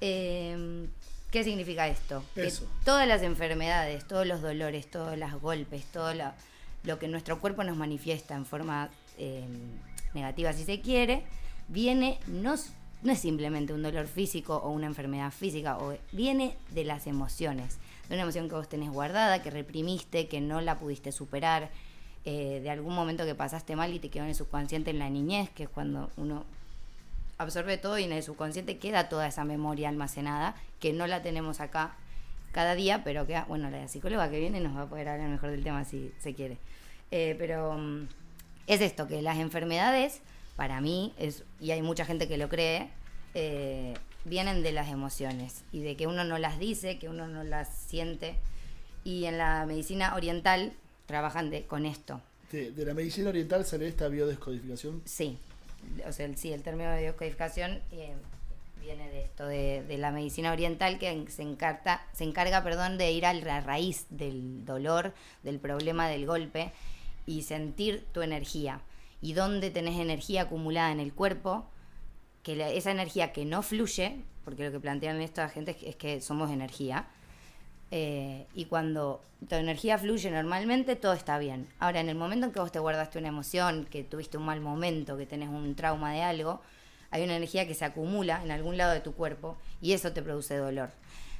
Eh, ¿Qué significa esto? Eso. Que todas las enfermedades, todos los dolores, todos los golpes, todo lo, lo que nuestro cuerpo nos manifiesta en forma eh, negativa, si se quiere, viene, no es simplemente un dolor físico o una enfermedad física, o, viene de las emociones, de una emoción que vos tenés guardada, que reprimiste, que no la pudiste superar, eh, de algún momento que pasaste mal y te quedó en el subconsciente en la niñez, que es cuando uno absorbe todo y en el subconsciente queda toda esa memoria almacenada, que no la tenemos acá cada día, pero que, bueno, la psicóloga que viene nos va a poder hablar mejor del tema si se quiere. Eh, pero mm, es esto, que las enfermedades, para mí, es, y hay mucha gente que lo cree, eh, vienen de las emociones y de que uno no las dice, que uno no las siente. Y en la medicina oriental trabajan de, con esto. De, de la medicina oriental sale esta biodescodificación. Sí, o sea, el, sí, el término de biodescodificación eh, viene de esto, de, de la medicina oriental que se, encarta, se encarga perdón, de ir a la raíz del dolor, del problema del golpe y sentir tu energía. Y dónde tenés energía acumulada en el cuerpo, que la- esa energía que no fluye, porque lo que plantean esta gente es que, es que somos energía, eh, y cuando tu energía fluye normalmente, todo está bien. Ahora, en el momento en que vos te guardaste una emoción, que tuviste un mal momento, que tenés un trauma de algo, hay una energía que se acumula en algún lado de tu cuerpo y eso te produce dolor.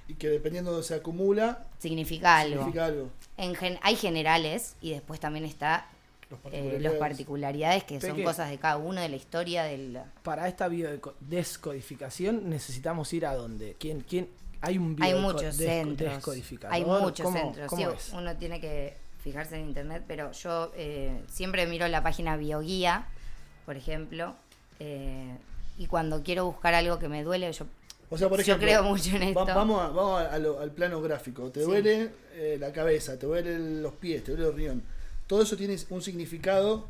Y que dependiendo de donde se acumula, Significa algo. significa algo. En gen- hay generales y después también está Los eh, particularidades. los particularidades que son cosas de cada uno, de la historia, del... Para esta biodescodificación necesitamos ir a dónde? ¿Quién, quién? Hay un Hay biodeco- muchos centros. Hay muchos ¿Cómo- centros. cómo sí, uno tiene que fijarse en internet, pero yo eh, siempre miro la página Bioguía, por ejemplo, eh, y cuando quiero buscar algo que me duele, yo, O sea, por yo ejemplo, creo mucho en va- esto. vamos a- vamos a- a lo- al plano gráfico. Te Sí. duele eh, la cabeza, te duelen los pies, te duele el riñón. Todo eso tiene un significado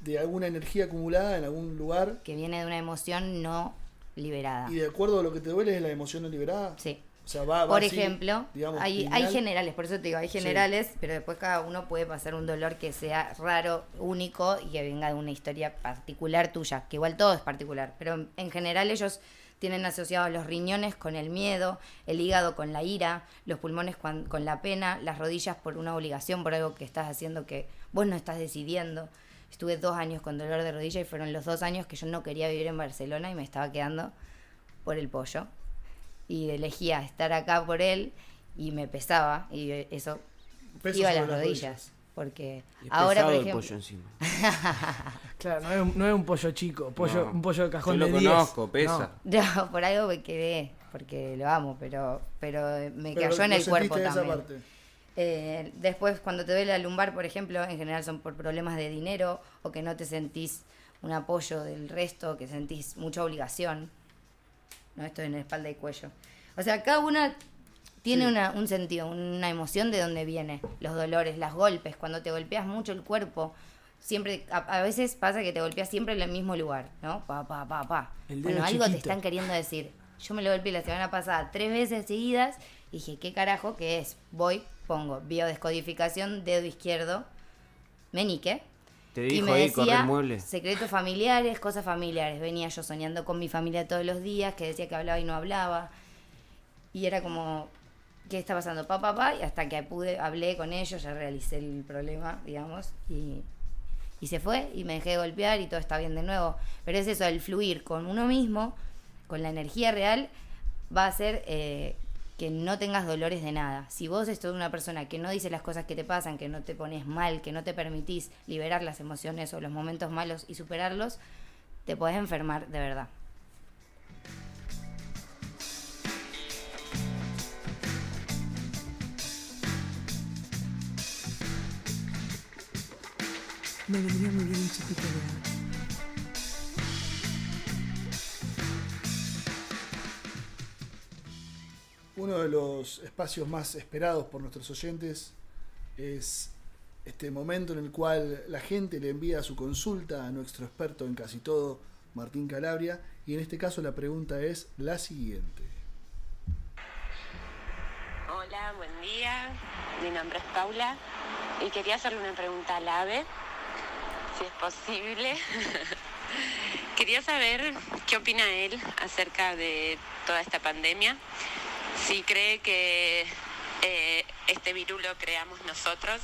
de alguna energía acumulada en algún lugar. que viene de una emoción no liberada. Y de acuerdo a lo que te duele es la emoción liberada. Sí. O sea, va, va Por así, ejemplo, digamos, hay, hay generales, por eso te digo, hay Sí. generales, pero después cada uno puede pasar un dolor que sea raro, único y que venga de una historia particular tuya, que igual todo es particular, pero en, en general ellos tienen asociados los riñones con el miedo, el hígado con la ira, los pulmones con, con la pena, las rodillas por una obligación, por algo que estás haciendo que vos no estás decidiendo. Estuve dos años con dolor de rodilla y fueron los dos años que yo no quería vivir en Barcelona y me estaba quedando por el pollo y elegía estar acá por él y me pesaba y eso Peso iba a las las rodillas porque Y ahora por pesado el ejemplo pollo encima. [LAUGHS] Claro, no es, un- no es un pollo chico, pollo, No. un pollo de cajón Yo lo de 10. conozco, pesa. [LAUGHS] no, por algo me quedé porque lo amo pero pero me Pero cayó en el cuerpo esa también parte. Eh, después, cuando te duele la lumbar, por ejemplo, en general son por problemas de dinero o que no te sentís un apoyo del resto, que sentís mucha obligación. No, esto en espalda y cuello. O sea, cada una tiene Sí. una, un sentido, una emoción de dónde viene. Los dolores, los golpes, cuando te golpeas mucho el cuerpo. Siempre, a, a veces pasa que te golpeas siempre en el mismo lugar, ¿no? Pa, pa, pa, pa. Bueno, algo te chiquito. están queriendo decir. Yo me lo golpeé la semana pasada tres veces seguidas y dije, ¿qué carajo qué es? Voy, pongo biodescodificación, dedo izquierdo, menique. Te y dijo me ahí, corre decía secretos familiares, cosas familiares. Venía yo soñando con mi familia todos los días, que decía que hablaba y no hablaba. Y era como, ¿qué está pasando? Pa, pa, pa. Y hasta que pude, hablé con ellos, ya realicé el problema, digamos. Y, y se fue y me dejé de golpear y todo está bien de nuevo. Pero es eso, el fluir con uno mismo, con la energía real, va a hacer eh, que no tengas dolores de nada. Si vos sos una persona que no dice las cosas que te pasan, que no te pones mal, que no te permitís liberar las emociones o los momentos malos y superarlos, te podés enfermar de verdad. Me vendría muy bien un chupito de Uno de los espacios más esperados por nuestros oyentes es este momento en el cual la gente le envía su consulta a nuestro experto en casi todo, Martín Calabria, y en este caso la pregunta es la siguiente. Hola, buen día. Mi nombre es Paula y quería hacerle una pregunta al AVE, si es posible. [LAUGHS] quería saber qué opina él acerca de toda esta pandemia, si cree que eh, este virus lo creamos nosotros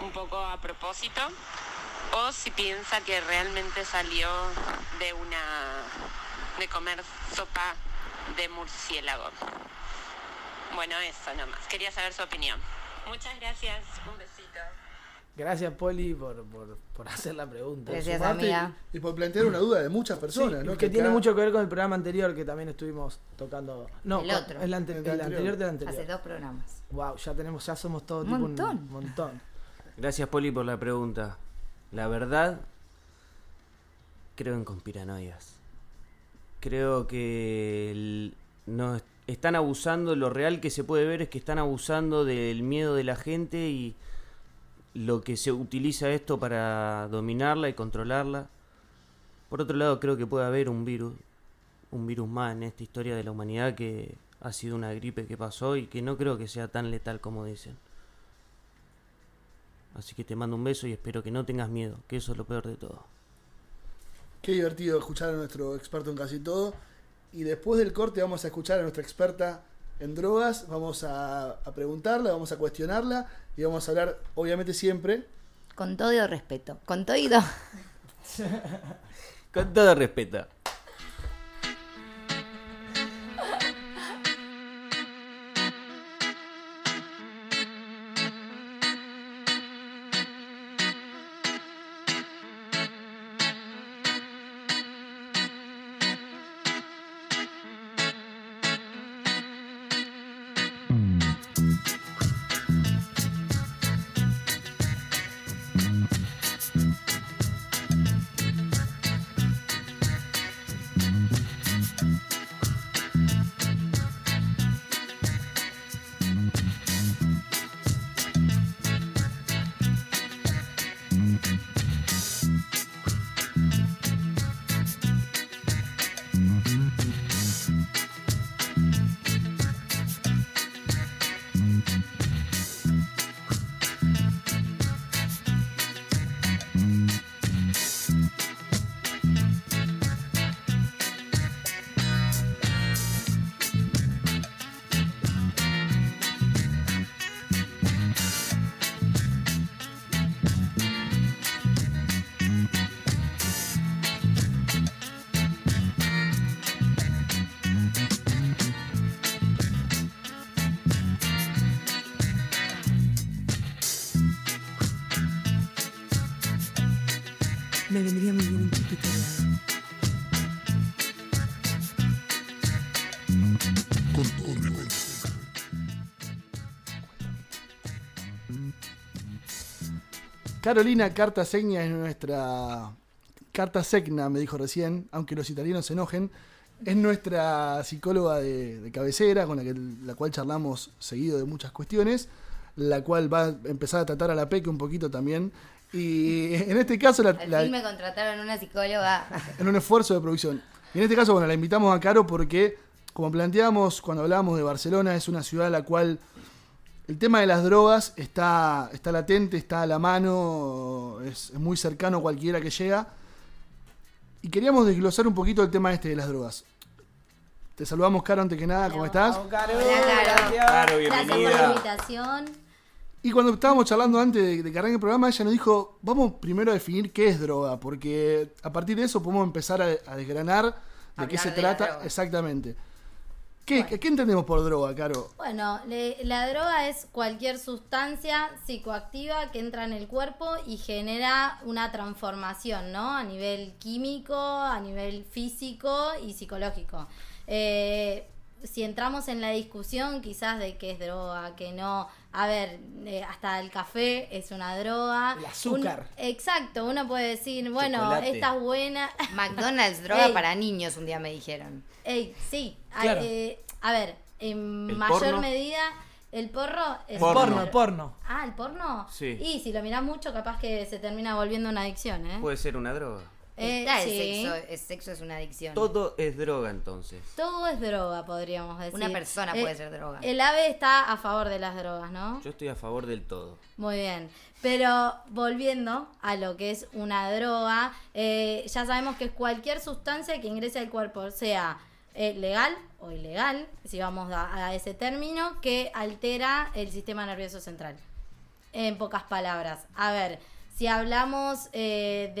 un poco a propósito o si piensa que realmente salió de una de comer sopa de murciélago. Bueno, eso nomás. Quería saber su opinión. Muchas gracias. Un besito. Gracias, Poli, por, por, por [LAUGHS] hacer la pregunta. Gracias, amiga. Y, y por plantear una duda de muchas personas, Sí, ¿no? que, tiene acá- mucho que ver con el programa anterior que también estuvimos tocando. No, El otro. El, ante- El el anterior. anterior del anterior. Hace dos programas. Wow, ya tenemos, ya somos todo Un tipo montón. un montón. Gracias, Poli, por la pregunta. La verdad, creo en conspiranoias. Creo que el- no están abusando, lo real que se puede ver es que están abusando del miedo de la gente y lo que se utiliza esto para dominarla y controlarla. Por otro lado, creo que puede haber un virus, un virus más en esta historia de la humanidad que ha sido una gripe que pasó y que no creo que sea tan letal como dicen. Así que te mando un beso y espero que no tengas miedo, que eso es lo peor de todo. Qué divertido escuchar a nuestro experto en casi todo. Y después del corte vamos a escuchar a nuestra experta en drogas, vamos a, a preguntarla, vamos a cuestionarla y vamos a hablar, obviamente siempre, Con todo respeto. Con todo. [LAUGHS] Con todo respeto. Carolina Cartasegna es nuestra. Cartasegna, me dijo recién, aunque los italianos se enojen. Es nuestra psicóloga de, de cabecera, con la, que, la cual charlamos seguido de muchas cuestiones, la cual va a empezar a tratar a la PEC un poquito también. Y [LAUGHS] en este caso, la- Al la- fin me contrataron una psicóloga. [LAUGHS] en un esfuerzo de producción. Y en este caso, bueno, la invitamos a Caro porque, como planteamos cuando hablábamos de Barcelona, es una ciudad a la cual el tema de las drogas está, está latente, está a la mano, es, es muy cercano a cualquiera que llega. Y queríamos desglosar un poquito el tema este de las drogas. Te saludamos, Caro, antes que nada, ¿cómo estás? Caro, Caro. Gracias por la invitación. Y cuando estábamos charlando antes de, de que arranque el programa, ella nos dijo, vamos primero a definir qué es droga, porque a partir de eso podemos empezar a, a desgranar de qué se de trata exactamente. ¿Qué, ¿Qué entendemos por droga, Caro? Bueno, le- la droga es cualquier sustancia psicoactiva que entra en el cuerpo y genera una transformación, ¿no? A nivel químico, a nivel físico y psicológico. Eh, si entramos en la discusión quizás de qué es droga, que no, a ver, eh, hasta el café es una droga. El azúcar. Un- exacto, uno puede decir, bueno, Chocolate. esta es buena. [LAUGHS] McDonald's, droga Ey, para niños, un día me dijeron. Ey, sí. A- eh, A, ver, en ¿El mayor porno? medida, el porro es El porno, el porno. Ah, el porno. Sí. Y si lo mirás mucho, capaz que se termina volviendo una adicción, ¿eh? Puede ser una droga. Eh, Está el sí. sexo, el sexo es una adicción. Todo es droga entonces. Todo es droga, podríamos decir. Una persona Eh, puede ser droga. El ave está a favor de las drogas, ¿no? Yo estoy a favor del todo. Muy bien. Pero volviendo a lo que es una droga, eh, ya sabemos que es cualquier sustancia que ingrese al cuerpo, sea eh, legal o ilegal, si vamos a, a ese término, que altera el sistema nervioso central. En pocas palabras. A ver, si hablamos eh,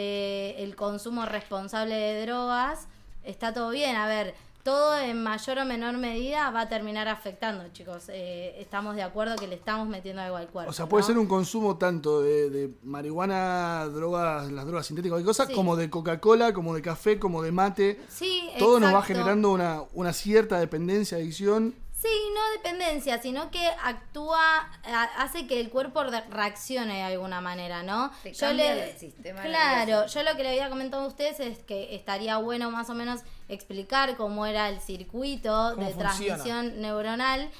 del consumo responsable de drogas, está todo bien. A ver, todo en mayor o menor medida va a terminar afectando, chicos. Eh, estamos de acuerdo que le estamos metiendo algo al cuerpo. O sea, puede ¿no? ser un consumo tanto de, de marihuana, drogas, las drogas sintéticas y cosas, Sí. como de Coca-Cola, como de café, como de mate. Sí, Todo nos va generando una, una cierta dependencia, adicción. Sí, no dependencia, sino que actúa, hace que el cuerpo re- reaccione de alguna manera, ¿no? Te cambia el sistema Claro, nervioso. yo lo que le había comentado a ustedes es que estaría bueno más o menos explicar cómo era el circuito de funciona. transmisión neuronal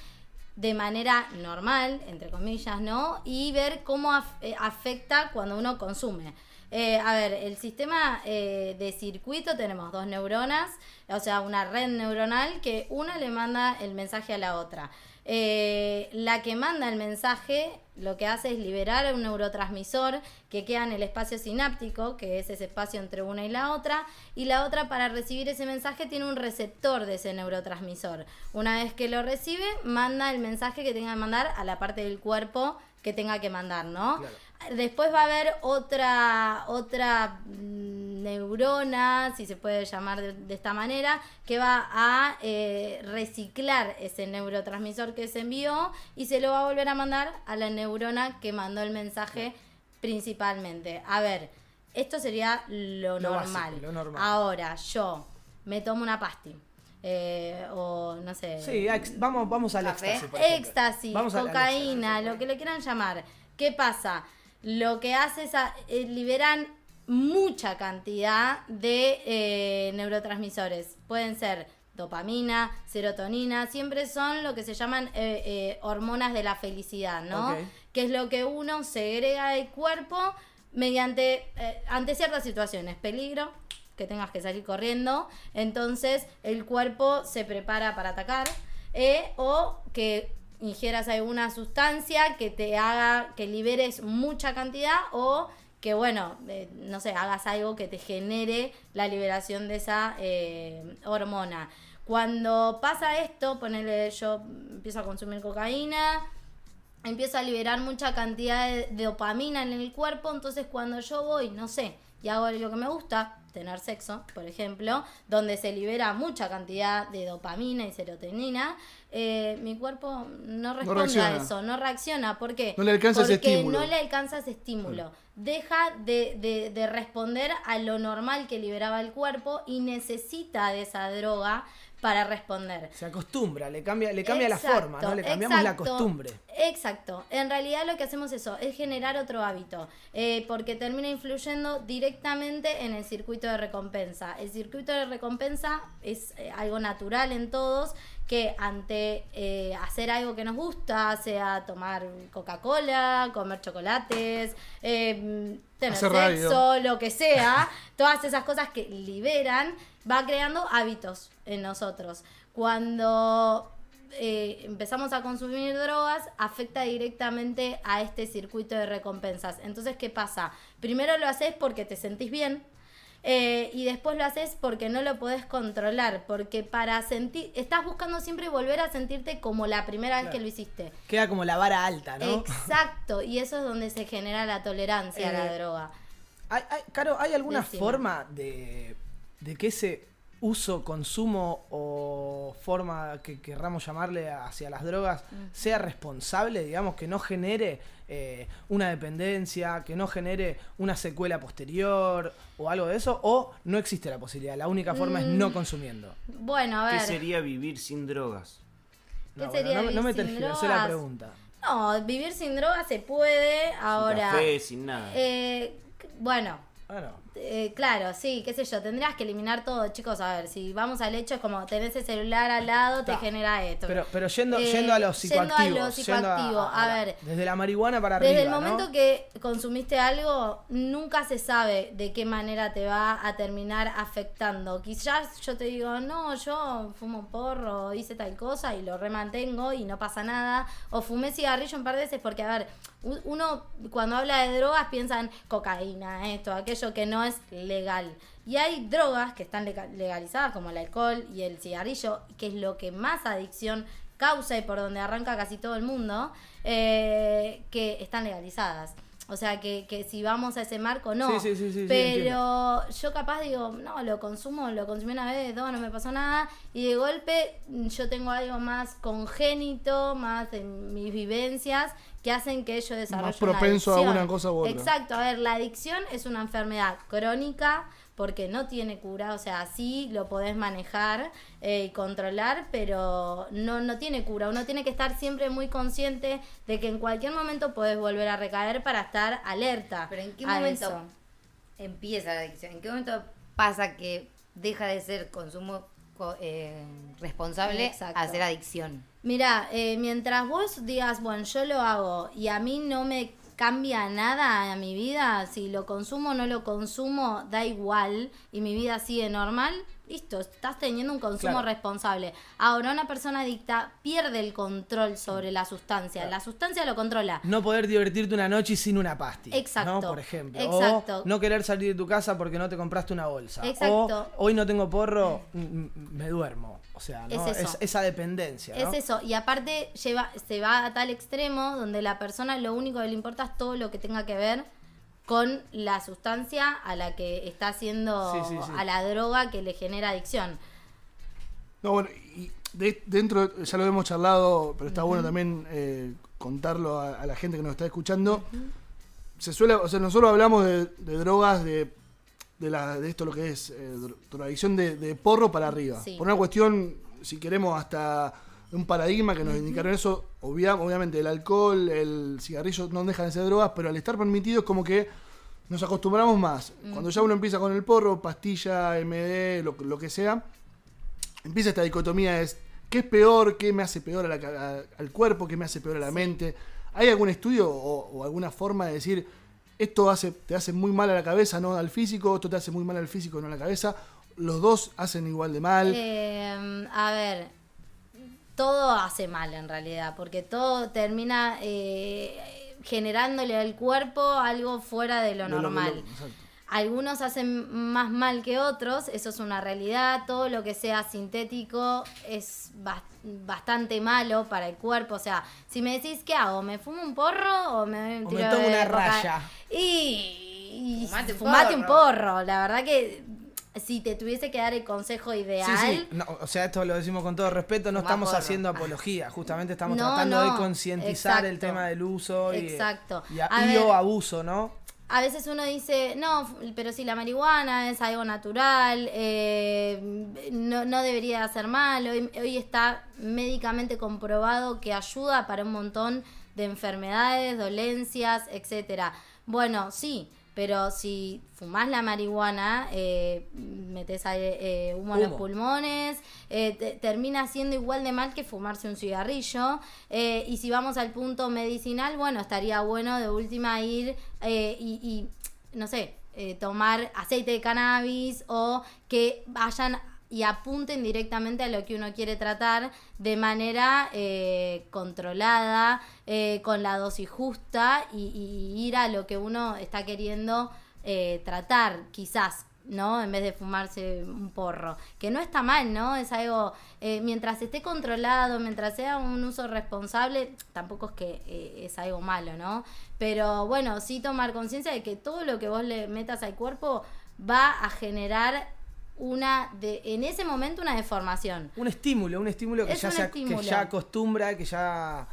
de manera normal, entre comillas, ¿no? Y ver cómo af- eh, afecta cuando uno consume. Eh, a ver, el sistema eh, de circuito tenemos dos neuronas, o sea, una red neuronal que una le manda el mensaje a la otra. Eh, la que manda el mensaje lo que hace es liberar un neurotransmisor que queda en el espacio sináptico, que es ese espacio entre una y la otra, y la otra para recibir ese mensaje tiene un receptor de ese neurotransmisor. Una vez que lo recibe, manda el mensaje que tenga que mandar a la parte del cuerpo que tenga que mandar, ¿no? Después va a haber otra, otra mm, neurona, si se puede llamar de, de esta manera, que va a eh, reciclar ese neurotransmisor que se envió y se lo va a volver a mandar a la neurona que mandó el mensaje principalmente. A ver, esto sería lo, Lo normal. básico, lo normal. Ahora, yo me tomo una pasti. eh, o no sé. Sí, ex- vamos, vamos al Café. éxtasis. Éxtasis, Vamos cocaína, lo que le quieran llamar. ¿Qué pasa? Lo que hace es a- eh, liberan mucha cantidad de eh, neurotransmisores. Pueden ser dopamina, serotonina, siempre son lo que se llaman eh, hormonas de la felicidad, ¿no? Que es lo que uno segrega del cuerpo mediante, ante ciertas situaciones, peligro, que tengas que salir corriendo, entonces el cuerpo se prepara para atacar, o que ingieras alguna sustancia que te haga que liberes mucha cantidad o que bueno, eh, no sé, hagas algo que te genere la liberación de esa eh, hormona. Cuando pasa esto, ponele yo empiezo a consumir cocaína, empiezo a liberar mucha cantidad de, de dopamina en el cuerpo, entonces cuando yo voy, no sé, y hago lo que me gusta, tener sexo, por ejemplo, donde se libera mucha cantidad de dopamina y serotonina, eh, mi cuerpo no responde a eso, no reacciona. ¿Por qué? No le alcanza ese Porque estímulo. no le alcanza ese estímulo. Deja de, de- de responder a lo normal que liberaba el cuerpo y necesita de esa droga para responder. Se acostumbra, le cambia, le cambia la Exacto, forma, ¿no? Le cambiamos la costumbre. Exacto. En realidad lo que hacemos eso es generar otro hábito, eh, porque termina influyendo directamente en el circuito de recompensa. El circuito de recompensa es eh, algo natural en todos que ante eh, hacer algo que nos gusta, sea tomar Coca-Cola, comer chocolates, eh, tener Hacer radio. sexo, lo que sea, [LAUGHS] todas esas cosas que liberan, va creando hábitos en nosotros. Cuando eh, empezamos a consumir drogas, afecta directamente a este circuito de recompensas. Entonces, ¿qué pasa? Primero lo haces porque te sentís bien. Eh, y después lo haces porque no lo podés controlar, porque para sentir, estás buscando siempre volver a sentirte como la primera vez que lo hiciste. Queda como la vara alta, ¿no? Exacto, y eso es donde se genera la tolerancia a la Eh, droga. ¿Hay, hay- Caro, ¿hay alguna Decime. forma de, de que ese uso, consumo o forma que querramos llamarle hacia las drogas sea responsable, digamos, que no genere eh, una dependencia, que no genere una secuela posterior o algo de eso, o no existe la posibilidad, la única forma es no Mm. consumiendo. Bueno, a ¿Qué ver. sería vivir sin drogas? ¿Qué No, sería bueno, no, no me vivir sin la pregunta. No, vivir sin drogas se puede. Ahora. café, sin nada. eh, bueno, Bueno, eh, claro, sí, qué sé yo, tendrías que eliminar todo, chicos. A ver, si vamos al hecho, es como tenés el celular al lado, te Ta. genera esto. pero, pero yendo, Eh, yendo a los yendo a psicoactivos. lo psicoactivo, a ver. Desde la marihuana para arriba. Desde el ¿no? momento que consumiste algo, nunca se sabe de qué manera te va a terminar afectando. Quizás yo te digo, no, yo fumo porro, hice tal cosa y lo remantengo y no pasa nada. O fumé cigarrillo un par de veces porque, a ver, uno cuando habla de drogas piensa en cocaína, esto, aquello que no es legal. Y hay drogas que están lega- legalizadas como el alcohol y el cigarrillo, que es lo que más adicción causa y por donde arranca casi todo el mundo, eh, que están legalizadas. O sea, que, que si vamos a ese marco, no. Sí, sí, sí, Pero yo capaz digo, no, lo consumo, lo consumí una vez, dos, no me pasó nada. Y de golpe yo tengo algo más congénito, más en mis vivencias, que hacen que yo desarrolle Más una propenso a una cosa u otra. Exacto, a ver, la adicción es una enfermedad crónica porque no tiene cura, o sea, sí lo podés manejar eh, y controlar, pero no, no tiene cura. Uno tiene que estar siempre muy consciente de que en cualquier momento podés volver a recaer para estar alerta. Pero ¿en qué a momento eso. empieza la adicción? ¿En qué momento pasa que deja de ser consumo co- eh, responsable Exacto. a ser adicción? Mira, eh, mientras vos digas, bueno, yo lo hago y a mí no me cambia nada a mi vida, si lo consumo o no lo consumo, da igual y mi vida sigue normal, listo, estás teniendo un consumo Claro. responsable. Ahora, una persona adicta pierde el control sobre la sustancia, la sustancia lo controla. No poder divertirte una noche sin una pasti. Exacto. ¿no? Por ejemplo. Exacto. O no querer salir de tu casa porque no te compraste una bolsa. Exacto. O hoy no tengo porro, mm, mm, me duermo. O sea, ¿no? Es eso. esa dependencia. ¿no? Es eso, y aparte lleva, se va a tal extremo donde la persona lo único que le importa todo lo que tenga que ver con la sustancia a la que está haciendo, Sí, sí, sí. a la droga que le genera adicción. No, bueno, y de- dentro, ya lo hemos charlado, pero está bueno también eh, contarlo a, a la gente que nos está escuchando. Se suele, o sea, nosotros hablamos de, de drogas, de, de, la, de esto lo que es eh, dro- drogadicción de, de porro para arriba. Por una cuestión, si queremos, hasta un paradigma que nos indicaron eso, obvia- obviamente el alcohol, el cigarrillo no dejan de ser drogas, pero al estar permitido es como que nos acostumbramos más. Cuando ya uno empieza con el porro, pastilla, MD, lo, lo que sea, empieza esta dicotomía es qué es peor, qué me hace peor a la ca- a- al cuerpo, qué me hace peor a la mente. ¿Hay algún estudio o, o alguna forma de decir esto hace, te hace muy mal a la cabeza, no al físico, esto te hace muy mal al físico, no a la cabeza? Los dos hacen igual de mal. Eh, a ver, todo hace mal en realidad, porque todo termina eh, generándole al cuerpo algo fuera de lo De lo- de lo- normal. Algunos hacen más mal que otros, eso es una realidad. Todo lo que sea sintético es bas- bastante malo para el cuerpo. O sea, si me decís, ¿qué hago? ¿Me fumo un porro o me, O tiro me tomo de una raya. Y, y Fumate un fumate un porro. porro. La verdad que si te tuviese que dar el consejo ideal, Sí, sí. No, o sea, esto lo decimos con todo respeto, no estamos haciendo apología, justamente estamos No, tratando de concientizar el tema del uso y, Exacto. y, ver, o abuso, ¿no? A veces uno dice, no, pero si la marihuana es algo natural, eh, no, no debería hacer mal. Hoy, hoy está médicamente comprobado que ayuda para un montón de enfermedades, dolencias, etcétera. Bueno, sí, pero si fumás la marihuana, eh, metes eh, humo en los pulmones, eh, te- termina siendo igual de mal que fumarse un cigarrillo. eh, y si vamos al punto medicinal, bueno, estaría bueno de última ir y, y, no sé, tomar aceite de cannabis o que vayan y apunten directamente a lo que uno quiere tratar de manera eh, controlada, eh, con la dosis justa y, y ir a lo que uno está queriendo eh, tratar, quizás, ¿no? En vez de fumarse un porro. Que no está mal, ¿no? Es algo, eh, mientras esté controlado, mientras sea un uso responsable, tampoco es que eh, es algo malo, ¿no? Pero bueno, sí tomar conciencia de que todo lo que vos le metas al cuerpo va a generar una de en ese momento una deformación. Un estímulo, un estímulo que, Es ya, un se, estímulo. que ya acostumbra, que ya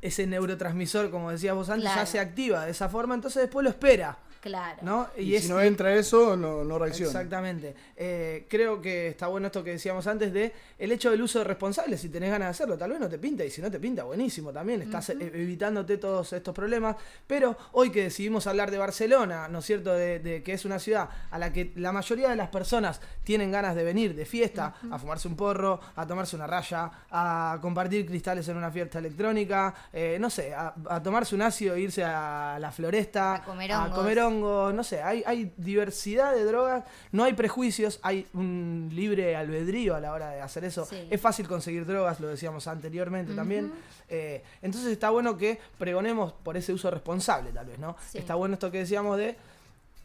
ese neurotransmisor, como decías vos antes, Claro. ya se activa de esa forma, entonces después lo espera. Claro. ¿no? Y, si no entra eso, no, no reacciona. Exactamente. Eh, creo que está bueno esto que decíamos antes de el hecho del uso responsable. Si tenés ganas de hacerlo, tal vez no te pinta. Y si no te pinta, buenísimo también. Estás eh, evitándote todos estos problemas. Pero hoy que decidimos hablar de Barcelona, ¿no es cierto? De, de que es una ciudad a la que la mayoría de las personas tienen ganas de venir de fiesta, a fumarse un porro, a tomarse una raya, a compartir cristales en una fiesta electrónica, eh, no sé, a, a tomarse un ácido e irse a la floresta, A comer a hongos. comer hongos, no sé, hay, hay diversidad de drogas, no hay prejuicios, hay un libre albedrío a la hora de hacer eso. Sí. Es fácil conseguir drogas, lo decíamos anteriormente también. Eh, entonces está bueno que pregonemos por ese uso responsable, tal vez, ¿no? Sí. Está bueno esto que decíamos de.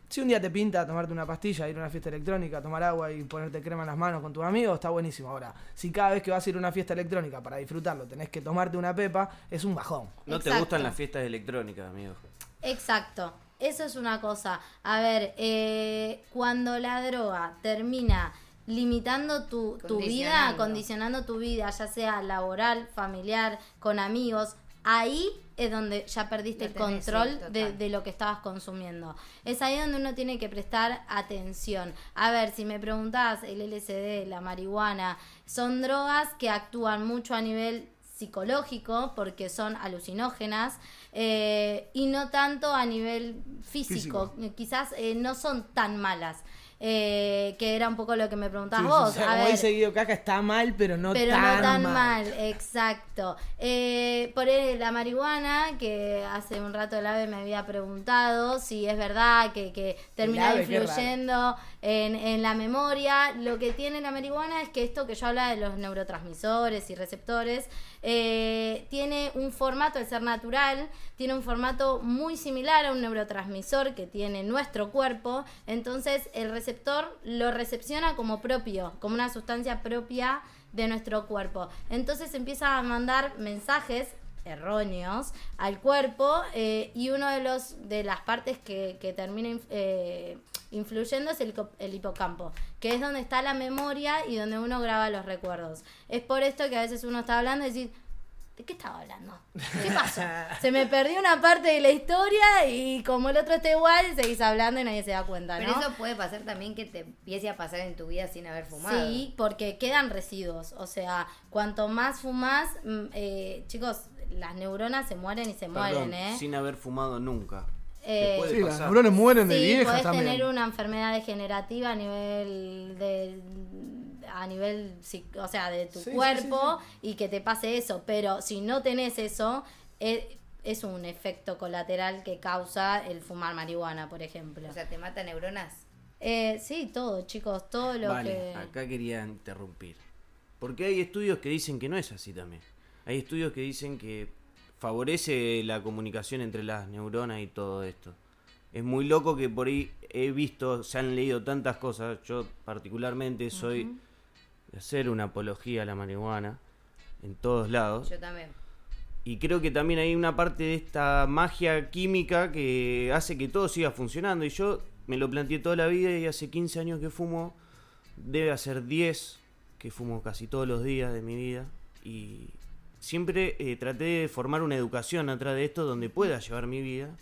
Si un día te pinta tomarte una pastilla, ir a una fiesta electrónica, tomar agua y ponerte crema en las manos con tus amigos, está buenísimo. Ahora, si cada vez que vas a ir a una fiesta electrónica para disfrutarlo tenés que tomarte una pepa, es un bajón. No te gustan las fiestas electrónicas, amigo. Exacto. Eso es una cosa. A ver, eh, cuando la droga termina limitando tu, tu vida, Condicionando. tu vida, ya sea laboral, familiar, con amigos, ahí es donde ya perdiste el sí, control de, de lo que estabas consumiendo. Es ahí donde uno tiene que prestar atención. A ver, si me preguntás, el LSD, la marihuana, son drogas que actúan mucho a nivel psicológico porque son alucinógenas eh, y no tanto a nivel físico. Quizás eh, no son tan malas. eh, que era un poco lo que me preguntabas Sí, vos. o sea, A como ver, dice Guido Caca, está mal, pero no pero tan, no tan mal. mal, exacto. Eh, por el- la marihuana, que hace un rato el ave me había preguntado si es verdad que, que termina influyendo en, la memoria. Lo que tiene la marihuana es que esto que yo hablaba de los neurotransmisores y receptores, eh, tiene un formato de ser natural, tiene un formato muy similar a un neurotransmisor que tiene nuestro cuerpo, entonces el receptor lo recepciona como propio, como una sustancia propia de nuestro cuerpo. Entonces empieza a mandar mensajes erróneos al cuerpo eh, y uno de de las partes que, termina eh, influyendo es el, el hipocampo, que es donde está la memoria y donde uno graba los recuerdos. Es por esto que a veces uno está hablando y decís, ¿de qué estaba hablando? ¿Qué pasó? [LAUGHS] Se me perdió una parte de la historia y como el otro está igual, seguís hablando y nadie se da cuenta, Pero eso puede pasar también que te empiece a pasar en tu vida sin haber fumado. Sí, porque quedan residuos. O sea, cuanto más fumas, mm, eh, chicos, las neuronas se mueren y se Perdón, mueren, ¿eh? sin haber fumado nunca. Eh, Sí, las neuronas mueren de sí, viejas podés también. tener una enfermedad degenerativa a nivel de a nivel o sea de tu Sí, sí, cuerpo y que te pase eso pero si no tenés eso es, es un efecto colateral que causa el fumar marihuana por ejemplo O sea, te mata neuronas. Eh, sí todo chicos todo lo Vale, que acá quería interrumpir. Porque hay estudios que dicen que no es así también. Hay estudios que dicen que favorece la comunicación entre las neuronas y todo esto. Es muy loco que por ahí he visto, se han leído tantas cosas. Yo particularmente soy de hacer una apología a la marihuana en todos lados. Yo también. Y creo que también hay una parte de esta magia química que hace que todo siga funcionando. Y yo me lo planteé toda la vida y hace 15 años que fumo. Debe hacer 10 que fumo casi todos los días de mi vida. Y siempre eh, traté de formar una educación atrás de esto donde pueda llevar mi vida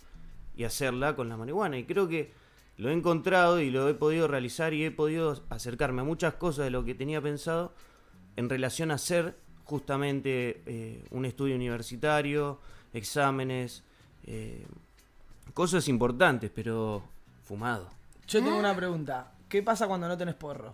y hacerla con la marihuana. Y creo que lo he encontrado y lo he podido realizar y he podido acercarme a muchas cosas de lo que tenía pensado en relación a hacer justamente eh, un estudio universitario, exámenes, eh, cosas importantes, pero fumado. Yo tengo una pregunta. ¿Qué pasa cuando no tenés porro?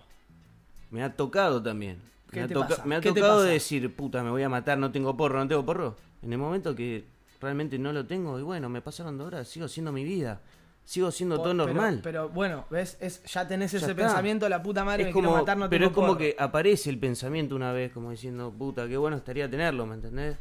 Me ha tocado también. ¿Qué Me ha, te toca- pasa? me ha ¿Qué te tocado pasa? decir, puta, me voy a matar, no tengo porro, no tengo porro. En el momento que realmente no lo tengo, y bueno, me pasaron dos horas, sigo siendo mi vida. Sigo siendo todo Por- normal. Pero, bueno, ¿ves? Es, ya tenés Ya ese está. pensamiento, la puta madre es me como, quiero matar, no pero tengo es como porro. que aparece el pensamiento una vez, como diciendo, puta, qué bueno estaría tenerlo, ¿me entendés?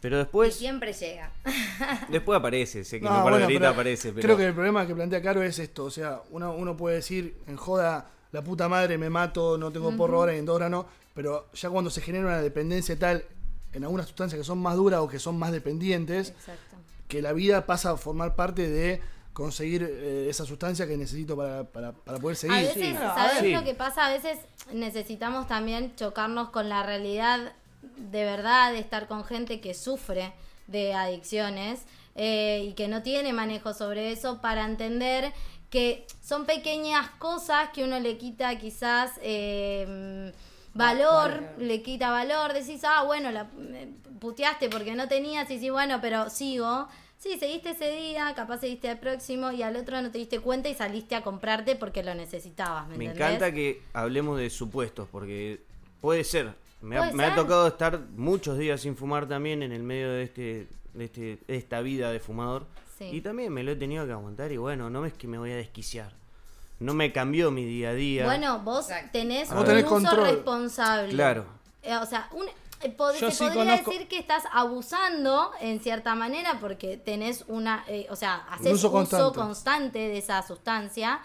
Pero después, y siempre llega. [LAUGHS] después aparece, sé que No, no, bueno, pero aparece, pero Creo que el problema que plantea Caro es esto. O sea, uno, uno puede decir en joda, la puta madre me mato, no tengo porro ahora y en dos horas no. Pero ya cuando se genera una dependencia tal en algunas sustancias que son más duras o que son más dependientes, exacto que la vida pasa a formar parte de conseguir eh, esa sustancia que necesito para, para, para poder seguir. A veces, Sí. ¿sabes Sí. lo que pasa? A veces necesitamos también chocarnos con la realidad de verdad de estar con gente que sufre de adicciones eh, y que no tiene manejo sobre eso para entender que son pequeñas cosas que uno le quita quizás eh, valor, le quita valor, decís, ah, bueno, la puteaste porque no tenías, y sí, bueno, pero sigo. Sí, seguiste ese día, capaz seguiste al próximo y al otro no te diste cuenta y saliste a comprarte porque lo necesitabas, ¿me, encanta que hablemos de supuestos, porque puede ser. Me, ha, tocado estar muchos días sin fumar también en el medio de este de, este, de esta vida de fumador. Sí. Y también me lo he tenido que aguantar y bueno, no es que me voy a desquiciar. No me cambió mi día a día. Bueno, vos tenés Vos un tenés uso control. responsable. Claro. Eh, o sea, un, eh, pod- Yo se sí podría conozco- decir que estás abusando en cierta manera porque tenés una, eh, o sea, haces Un uso, uso constante. de esa sustancia,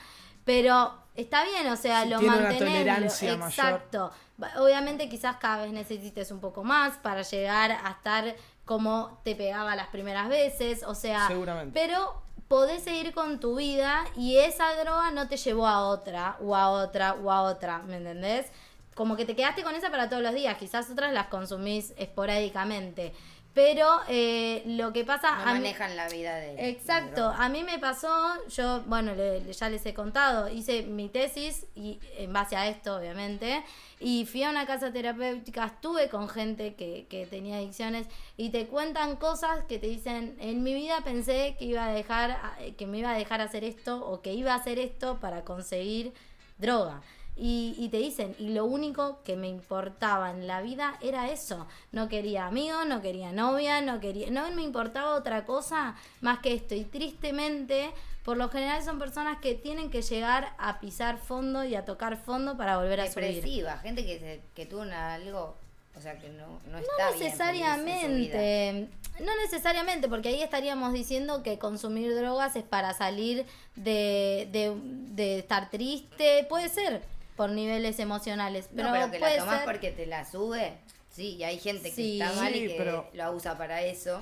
pero está bien, o sea, lo mantenés. mayor. Exacto. Obviamente quizás cada vez necesites un poco más para llegar a estar como te pegaba las primeras veces, o sea, Seguramente. pero podés seguir con tu vida y esa droga no te llevó a otra, o a otra, o a otra, ¿me entendés? Como que te quedaste con esa para todos los días, quizás otras las consumís esporádicamente. Pero eh, lo que pasa... No a mí- manejan la vida de Exacto, a mí me pasó, yo, bueno, le- le- ya les he contado, hice mi tesis y en base a esto, obviamente, y fui a una casa terapéutica, estuve con gente que, que tenía adicciones y te cuentan cosas que te dicen, en mi vida pensé que iba a dejar, que me iba a dejar hacer esto o que iba a hacer esto para conseguir droga. Y, y te dicen, y lo único que me importaba en la vida era eso. No quería amigo, no quería novia, no quería, no me importaba otra cosa más que esto. Y tristemente, por lo general son personas que tienen que llegar a pisar fondo y a tocar fondo para volver a subir. depresiva, gente que, se- que tuvo una- algo, o sea, que no, no está No bien necesariamente, no necesariamente, porque ahí estaríamos diciendo que consumir drogas es para salir de, de, de estar triste, puede ser por niveles emocionales, Pero, no, pero que puede la tomás ser- porque te la sube. Sí, y hay gente que Sí. está mal Sí, y que pero- lo usa para eso.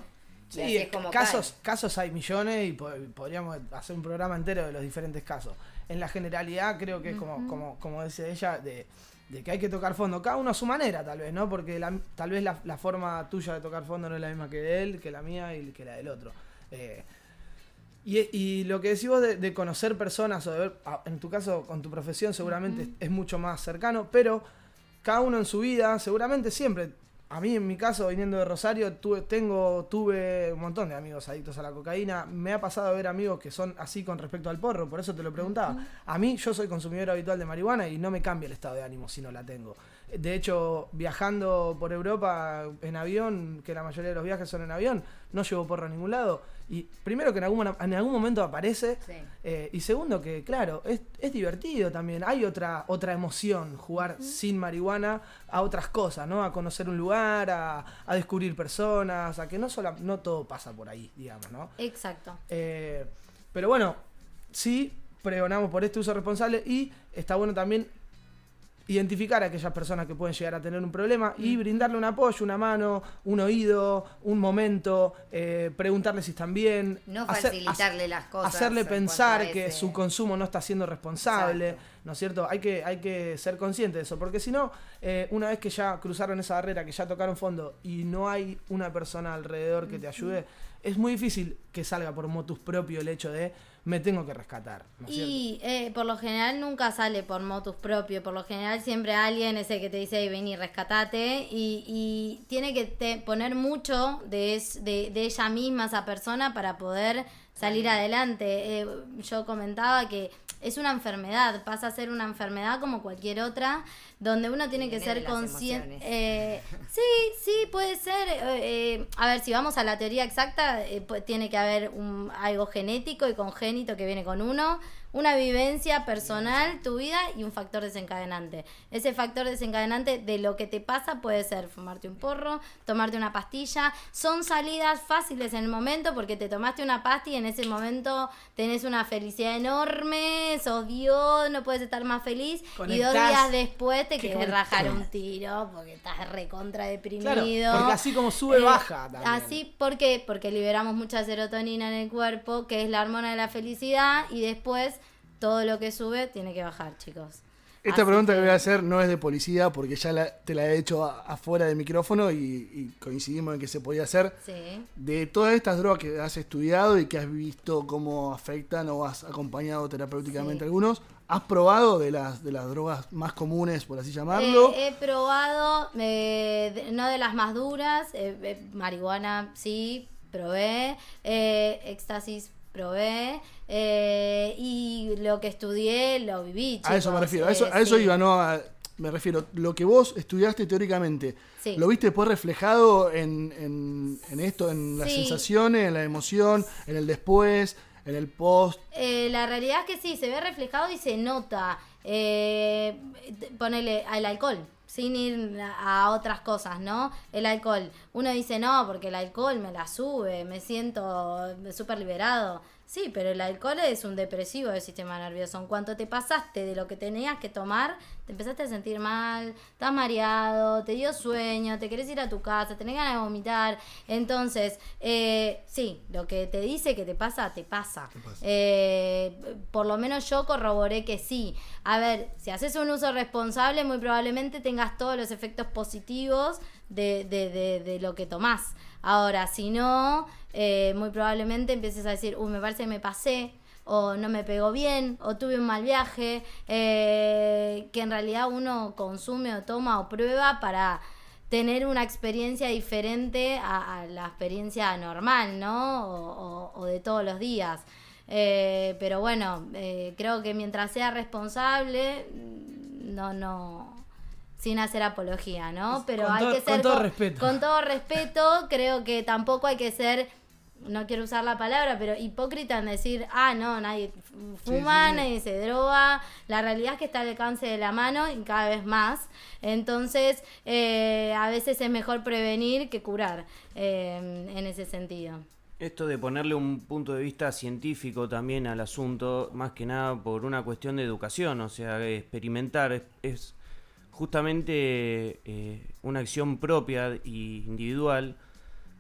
y Sí, así es como casos, casos hay millones y po- podríamos hacer un programa entero de los diferentes casos. En la generalidad creo que es como, como, como dice ella, de, de que hay que tocar fondo, cada uno a su manera tal vez, ¿no? Porque la- tal vez la, la forma tuya de tocar fondo no es la misma que de él, que la mía y que la del otro. Eh, y, y lo que decís vos de, de conocer personas o de ver, ah, en tu caso con tu profesión seguramente es, es mucho más cercano, pero cada uno en su vida, seguramente siempre. A mí en mi caso, viniendo de Rosario, tuve, tengo, tuve un montón de amigos adictos a la cocaína. Me ha pasado a ver amigos que son así con respecto al porro, por eso te lo preguntaba. A mí, yo soy consumidor habitual de marihuana y no me cambia el estado de ánimo si no la tengo. De hecho, viajando por Europa en avión, que la mayoría de los viajes son en avión, no llevo porro a ningún lado. Y primero que en algún, en algún momento aparece, Sí. eh, y segundo que, claro, es, es divertido también. Hay otra, otra emoción, jugar sin marihuana a otras cosas, ¿no? A conocer un lugar, a, a descubrir personas, a que no, sola, no todo pasa por ahí, digamos, ¿no? Exacto. Eh, pero bueno, sí pregonamos por este uso responsable y está bueno también identificar a aquellas personas que pueden llegar a tener un problema y brindarle un apoyo, una mano, un oído, un momento, eh, preguntarle si están bien. No hacer- facilitarle las cosas Hacerle pensar que su consumo no está siendo responsable, ¿no es cierto? Hay que, hay que ser consciente de eso, porque si no, eh, una vez que ya cruzaron esa barrera, que ya tocaron fondo y no hay una persona alrededor que te ayude, es muy difícil que salga por motus propio el hecho de me tengo que rescatar, ¿no es cierto? Y eh, por lo general nunca sale por motus propio, por lo general siempre alguien es el que te dice, "Ey, vení, rescatate, y, y tiene que te- poner mucho de, es- de, de ella misma, esa persona, para poder salir adelante. Eh, yo comentaba que es una enfermedad, pasa a ser una enfermedad como cualquier otra, donde uno tiene que ser consciente. Eh, sí, sí, puede ser. eh, eh, a ver, si vamos a la teoría exacta, eh, pues, tiene que haber un, algo genético y congénito que viene con uno, una vivencia personal, tu vida y un factor desencadenante. Ese factor desencadenante de lo que te pasa puede ser fumarte un porro, tomarte una pastilla. Son salidas fáciles en el momento porque te tomaste una pastilla y en ese momento tenés una felicidad enorme, sos Dios, no puedes estar más feliz. Y dos Conectás. días después te querés conectado. rajar un tiro porque estás recontra deprimido. Claro, porque así como sube, baja también. Así, ¿por qué? Porque liberamos mucha serotonina en el cuerpo, que es la hormona de la felicidad, y después todo lo que sube tiene que bajar, chicos. Esta Así pregunta que voy a hacer no es de policía porque ya la- te la he hecho a- afuera del micrófono y, y coincidimos en que se podía hacer. Sí. De todas estas drogas que has estudiado y que has visto cómo afectan o has acompañado terapéuticamente Sí. algunos, ¿has probado de las, de las drogas más comunes, por así llamarlo? Eh, he probado, eh, de- no de las más duras, eh, marihuana sí, probé, éxtasis probé, eh, y lo que estudié lo viví. a eso me chicos, refiero, a eso, a eso sí. iba, no a- me refiero, lo que vos estudiaste teóricamente, Sí. ¿lo viste después reflejado en, en- en esto, en las Sí. sensaciones, en la emoción, en el después, en el post? Eh, la realidad es que sí, se ve reflejado y se nota. Eh, ponele al alcohol, sin ir a otras cosas, ¿no? El alcohol. Uno dice, no, porque el alcohol me la sube, me siento súper liberado. Sí, pero el alcohol es un depresivo del sistema nervioso. En cuanto te pasaste de lo que tenías que tomar, te empezaste a sentir mal, estás mareado, te dio sueño, te querés ir a tu casa, tenés ganas de vomitar. Entonces, eh, sí, lo que te dice que te pasa, te pasa. Eh, por lo menos yo corroboré que sí. A ver, si haces un uso responsable, muy probablemente tengas todos los efectos positivos de, de, de, de lo que tomás. Ahora, si no, eh, muy probablemente empieces a decir, uy, me parece que me pasé, o no me pegó bien, o tuve un mal viaje, eh, que en realidad uno consume o toma o prueba para tener una experiencia diferente a, la experiencia normal, ¿no? O, o- o de todos los días. Eh, pero bueno, eh, creo que mientras sea responsable, no, no, sin hacer apología, ¿no? Pero Con hay todo- que ser con todo respeto. con todo respeto, creo que tampoco hay que ser, no quiero usar la palabra, pero hipócrita en decir, ah, no, nadie fuma, sí, sí. nadie se droga. La realidad es que está al alcance de la mano y cada vez más. Entonces, eh, a veces es mejor prevenir que curar eh, en ese sentido. Esto de ponerle un punto de vista científico también al asunto, más que nada por una cuestión de educación, o sea, experimentar es, es justamente eh, una acción propia e individual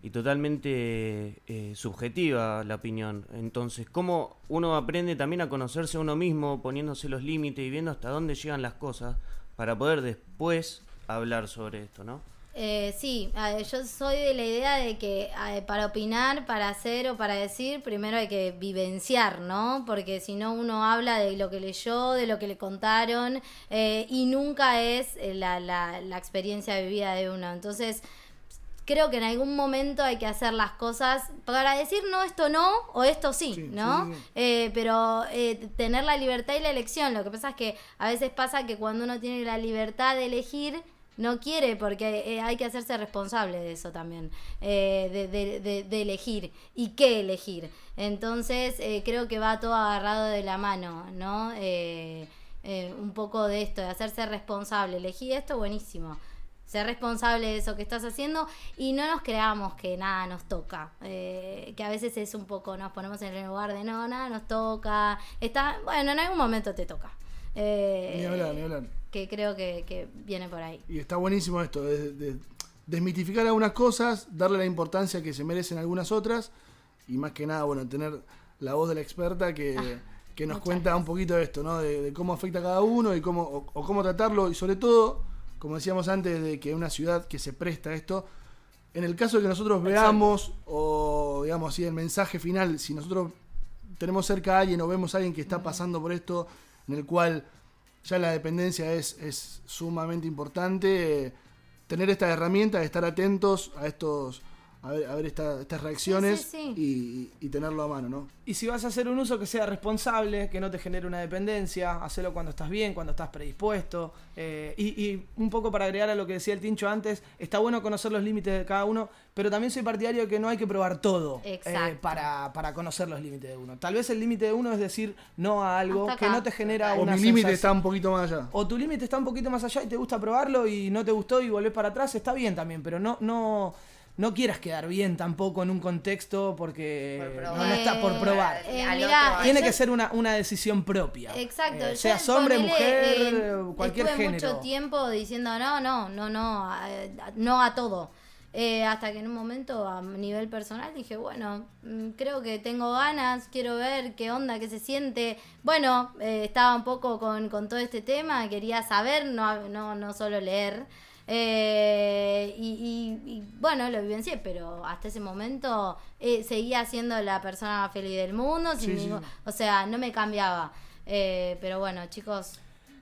y totalmente eh, subjetiva la opinión. Entonces, ¿cómo uno aprende también a conocerse a uno mismo, poniéndose los límites y viendo hasta dónde llegan las cosas para poder después hablar sobre esto, ¿no? Eh, sí, yo soy de la idea de que para opinar, para hacer o para decir, primero hay que vivenciar, ¿no? Porque si no uno habla de lo que leyó, de lo que le contaron, eh, y nunca es eh, la, la, la experiencia vivida de uno. Entonces, creo que en algún momento hay que hacer las cosas para decir no, esto no o esto sí, ¿no? sí, sí. Eh, pero eh, tener la libertad y la elección. Lo que pasa es que a veces pasa que cuando uno tiene la libertad de elegir, no quiere porque eh, hay que hacerse responsable de eso también, eh, de, de- de- de elegir y qué elegir. Entonces eh, creo que va todo agarrado de la mano, ¿no? Eh, eh, un poco de esto, de hacerse responsable. Elegí esto, buenísimo. Ser responsable de eso que estás haciendo y no nos creamos que nada nos toca. eh, que a veces es un poco, nos ponemos en el lugar de no, nada nos toca. Está, bueno, en algún momento te toca. Eh, Ni hablar, ni hablar. que creo que, que viene por ahí. Y está buenísimo esto, de, de desmitificar algunas cosas, darle la importancia que se merecen algunas otras, y más que nada, bueno, tener la voz de la experta que, que nos cuenta un poquito de esto, ¿no? De, de cómo afecta a cada uno y cómo, o, o cómo tratarlo, y sobre todo, como decíamos antes, de que una ciudad que se presta a esto, en el caso de que nosotros veamos, o digamos así, el mensaje final, si nosotros tenemos cerca a alguien o vemos a alguien que está pasando por esto, en el cual ya la dependencia es, es sumamente importante, eh, tener esta herramienta de estar atentos a estos, a ver, a ver esta- estas reacciones Sí, sí, Y, y tenerlo a mano, ¿no? Y si vas a hacer un uso que sea responsable, que no te genere una dependencia, hacelo cuando estás bien, cuando estás predispuesto. eh, y, y un poco para agregar a lo que decía el Tincho antes, está bueno conocer los límites de cada uno, pero también soy partidario de que no hay que probar todo eh, para, para conocer los límites de uno. Tal vez el límite de uno es decir no a algo que no te genera O una mi límite está un poquito más allá. o tu límite está un poquito más allá y te gusta probarlo y no te gustó y volvés para atrás, está bien también, pero no, no, no quieras quedar bien tampoco en un contexto porque no, no está por Eh, probar. eh, mirá, otro, Tiene yo- que ser una, una decisión propia. Exacto. Eh, yo seas hombre, ponele, mujer, eh, cualquier estuve género. mucho tiempo diciendo no, no, no, no, a- no a todo. Eh, hasta que en un momento a nivel personal dije, bueno, mm, creo que tengo ganas, quiero ver qué onda, qué se siente. Bueno, eh, estaba un poco con, con todo este tema, quería saber, no, no, no solo leer. Eh, y, y- y, bueno, lo vivencié, pero hasta ese momento eh, seguía siendo la persona más feliz del mundo, sin Sí, sí. ningún- o sea, no me cambiaba. Eh, pero bueno, chicos,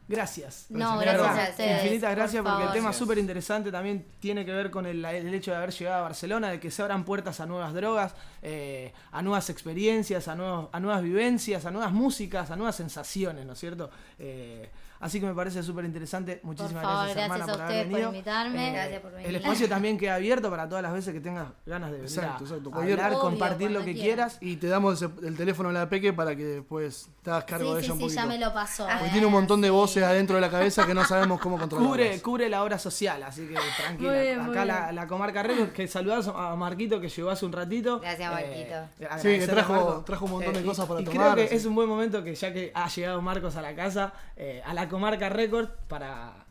Gracias. No, gracias a ustedes, Infinitas por gracias porque el tema es súper interesante. También tiene que ver con el, el hecho de haber llegado a Barcelona, de que se abran puertas a nuevas drogas, eh, a nuevas experiencias, a, nuevos, a nuevas vivencias, a nuevas músicas, a nuevas sensaciones, ¿no es cierto? Eh, así que me parece súper interesante. Muchísimas favor, gracias, hermana, gracias a por haber ustedes por venido. invitarme. Eh, Gracias por venir. El espacio también queda abierto para todas las veces que tengas ganas de venir Exacto, a- hablar, Obvio, compartir lo que quieras. Y te damos el, el teléfono a la Peque para que después te hagas cargo sí, de sí, ella un sí, poquito. ya me lo pasó. Porque tiene un montón de sí. voces adentro de la cabeza que no sabemos cómo [LAUGHS] controlar. Cubre, cubre la hora social, así que [LAUGHS] tranquila. Muy bien, muy Acá la, bien. la comarca Record, que saludás a Marquito que llegó hace un ratito. Gracias, Marquito. Eh, Sí, que trajo, trajo un montón de Eh, cosas para y tomar. creo que así. es un buen momento que ya que ha llegado Marcos a la casa, eh, a la comarca Record, para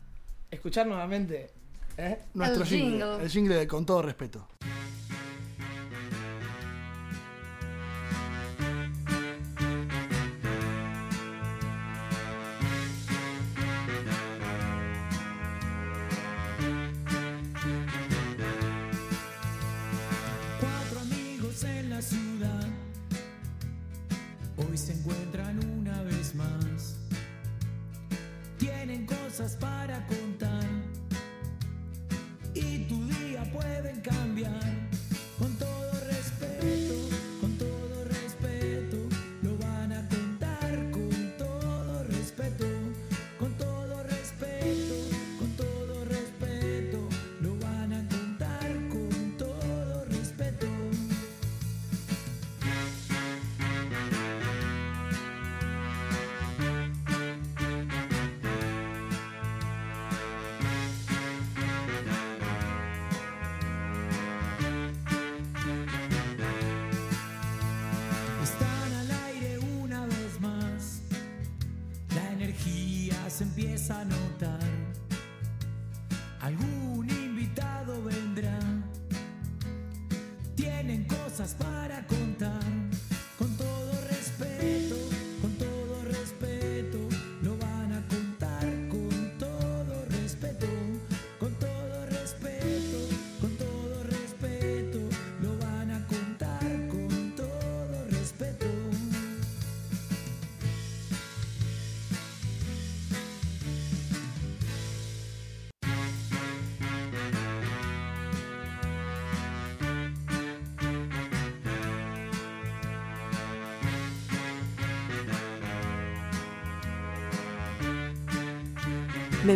escuchar nuevamente. ¿eh? Nuestro El jingle. jingle. El jingle de con todo respeto. Cosas para contar y tu día pueden cambiar.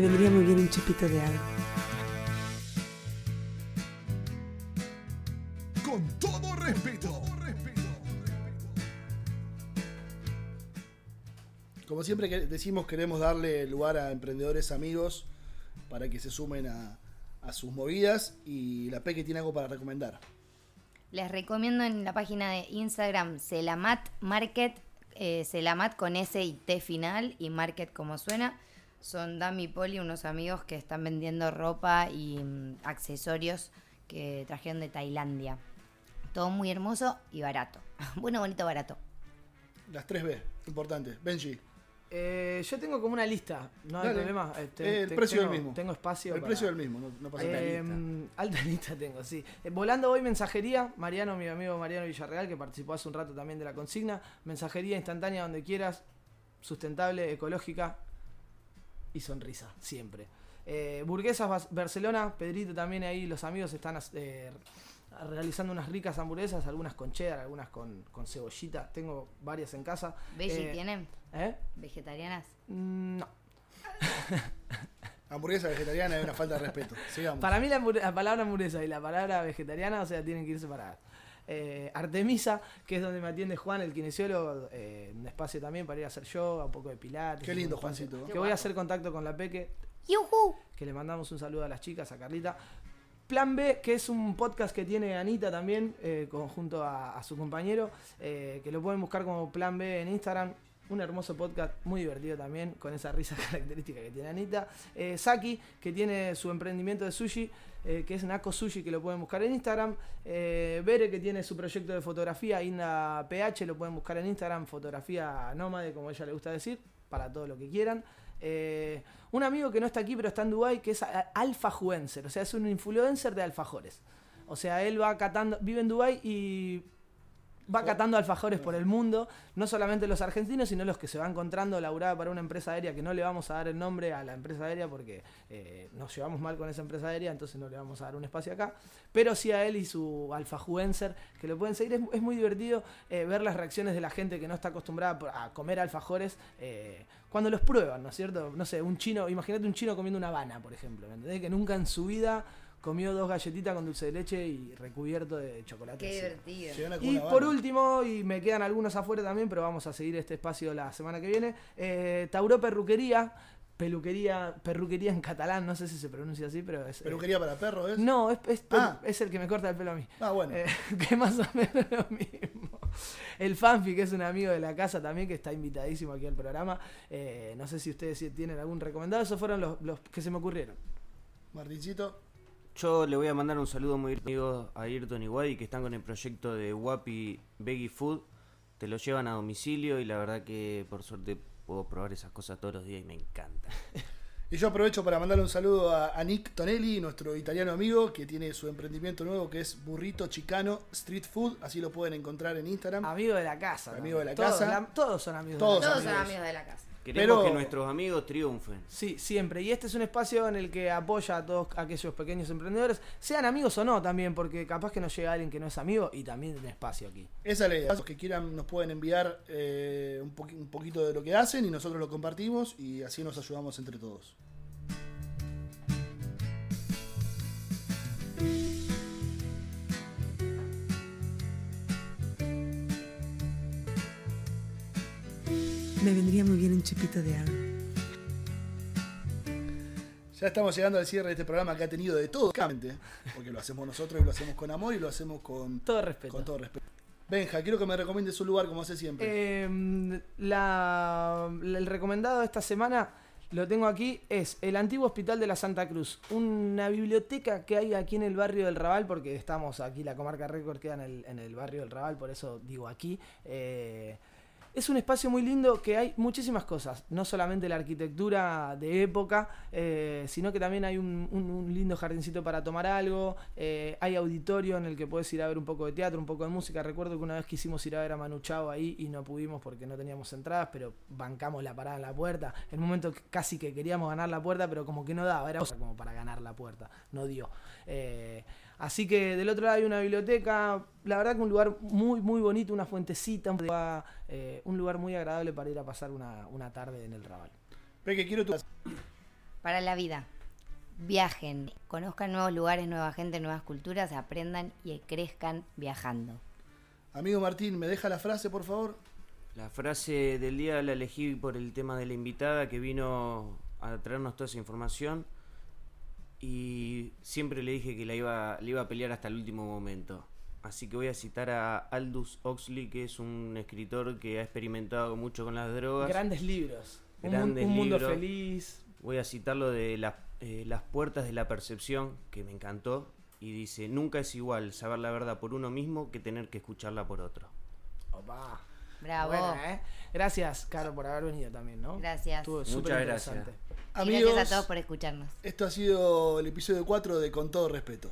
Me vendría muy bien un chupito de agua. Con todo respeto. Como siempre que decimos, queremos darle lugar a emprendedores amigos para que se sumen a, a sus movidas y la Peque tiene algo para recomendar. Les recomiendo en la página de Instagram Celamat Market, eh, Celamat con S y T final y Market como suena. Son Dami y Poli, unos amigos que están vendiendo ropa y mm, accesorios que trajeron de Tailandia. Todo muy hermoso y barato. [LAUGHS] Bueno, bonito, barato. Las 3B, importante. Benji. Eh, yo tengo como una lista, no hay Dale. problema. eh, te- Eh, el te- precio tengo, es el mismo. Tengo espacio. El para- precio es el mismo, no, no pasa nada. Eh, [LAUGHS] alta lista tengo, sí. Eh, volando hoy mensajería, Mariano, mi amigo Mariano Villarreal, que participó hace un rato también de la consigna. Mensajería instantánea donde quieras, sustentable, ecológica y sonrisa, siempre. Eh, Burguesas Barcelona, Pedrito también ahí, los amigos están eh, realizando unas ricas hamburguesas, algunas con cheddar, algunas con, con cebollita. Tengo varias en casa. ¿Veggie Eh, tienen? ¿Eh? ¿Vegetarianas? Mm, No. [LAUGHS] Hamburguesa vegetariana es una falta de respeto. [LAUGHS] Sigamos. Para mí la, la palabra hamburguesa y la palabra vegetariana, o sea, tienen que ir separadas. Eh, Artemisa, que es donde me atiende Juan, el kinesiólogo, eh, un espacio también para ir a hacer yoga, un poco de pilates. Qué lindo, Juancito. Que voy a hacer contacto con la Peque, ¡Yujú! que le mandamos un saludo a las chicas, a Carlita. Plan B, que es un podcast que tiene Anita también, eh, con- junto a, a su compañero, eh, que lo pueden buscar como Plan B en Instagram. Un hermoso podcast, muy divertido también, con esa risa [LAUGHS] característica que tiene Anita. Eh, Saki, que tiene su emprendimiento de sushi, eh, que es Nako Sushi, que lo pueden buscar en Instagram. Eh, Bere, que tiene su proyecto de fotografía, Inda PH, lo pueden buscar en Instagram, fotografía nómade, como ella le gusta decir, para todo lo que quieran. Eh, un amigo que no está aquí, pero está en Dubai, que es alfajuencer, o sea, es un influencer de alfajores. O sea, él va catando, vive en Dubai y va catando alfajores por el mundo, no solamente los argentinos, sino los que se va encontrando laburada para una empresa aérea, que no le vamos a dar el nombre a la empresa aérea porque eh, nos llevamos mal con esa empresa aérea, entonces no le vamos a dar un espacio acá, pero sí a él y su alfajuencer, que lo pueden seguir, es, es muy divertido eh, ver las reacciones de la gente que no está acostumbrada a comer alfajores eh, cuando los prueban, ¿no es cierto? No sé, un chino, imagínate un chino comiendo una habana, por ejemplo, ¿me entendés? Que nunca en su vida comió dos galletitas con dulce de leche y recubierto de chocolate. Qué divertido. Y por último, y me quedan algunos afuera también, pero vamos a seguir este espacio la semana que viene. eh, Tauro Perruquería, peluquería, perruquería en catalán, no sé si se pronuncia así, pero es. eh, ¿Peluquería para perros es? no, es, es, Ah. es el que me corta el pelo a mí. Ah, bueno. Eh, [LAUGHS] que más o menos lo mismo. El Fanfi, que es un amigo de la casa también, que está invitadísimo aquí al programa. Eh, no sé si ustedes tienen algún recomendado. Esos fueron los, los que se me ocurrieron. Martincito. Yo le voy a mandar un saludo muy amigo a Ayrton y Wadi que están con el proyecto de Wapi Veggie Food. Te lo llevan a domicilio y la verdad que por suerte puedo probar esas cosas todos los días y me encanta. [LAUGHS] Y yo aprovecho para mandarle un saludo a, a Nick Tonelli, nuestro italiano amigo, que tiene su emprendimiento nuevo que es Burrito Chicano Street Food. Así lo pueden encontrar en Instagram. Amigo de la casa. Amigo de la Todos, casa. la- todos son amigos Todos de la Todos casa. son amigos de la casa. Queremos Pero- que nuestros amigos triunfen. Sí, siempre. Y este es un espacio en el que apoya a todos aquellos pequeños emprendedores, sean amigos o no también, porque capaz que nos llega alguien que no es amigo y también tiene espacio aquí. Esa es la idea. Los que quieran nos pueden enviar eh, un, un poquito de lo que hacen y nosotros lo compartimos y así nos ayudamos entre todos. Me vendría muy bien un chupito de agua. Ya estamos llegando al cierre de este programa que ha tenido de todo, porque lo hacemos nosotros y lo hacemos con amor y lo hacemos con Todo respeto. Con todo respeto. Benja, quiero que me recomiendes un lugar como hace siempre. Eh, la- la- el recomendado de esta semana lo tengo aquí, es el antiguo Hospital de la Santa Cruz, una biblioteca que hay aquí en el barrio del Raval, porque estamos aquí, la comarca Récord queda en el, en el barrio del Raval, por eso digo aquí. Eh, es un espacio muy lindo que hay muchísimas cosas, no solamente la arquitectura de época, eh, sino que también hay un, un- lindo jardincito para tomar algo, eh, hay auditorio en el que puedes ir a ver un poco de teatro, un poco de música. Recuerdo que una vez quisimos ir a ver a Manu Chao ahí y no pudimos porque no teníamos entradas, pero bancamos la parada en la puerta. En un momento casi que queríamos ganar la puerta, pero como que no daba, era cosa como para ganar la puerta, no dio. Eh, así que del otro lado hay una biblioteca, la verdad que un lugar muy, muy bonito, una fuentecita, un, eh, un lugar muy agradable para ir a pasar una, una tarde en el Raval. Peque, quiero tu... Para la vida. Viajen, conozcan nuevos lugares, nueva gente, nuevas culturas, aprendan y crezcan viajando. Amigo Martín, ¿me deja la frase, por favor? La frase del día la elegí por el tema de la invitada que vino a traernos toda esa información y siempre le dije que la iba, le iba a pelear hasta el último momento. Así que voy a citar a Aldous Huxley, que es un escritor que ha experimentado mucho con las drogas. Grandes libros. Un, Grandes un mundo libros. feliz. Voy a citarlo de las, eh, las puertas de la percepción, que me encantó. Y dice, nunca es igual saber la verdad por uno mismo que tener que escucharla por otro. Opa. Bravo. Buena, ¿eh? Gracias, Caro, por haber venido también, ¿no? Gracias. Estuvo Muchas súper gracias. interesante. Y Amigos, gracias a todos por escucharnos. esto ha sido el episodio 4 de Con todo respeto.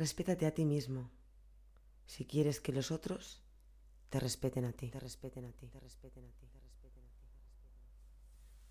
Respétate a ti mismo. Si quieres que los otros te respeten a ti, te respeten ti, te respeten a ti.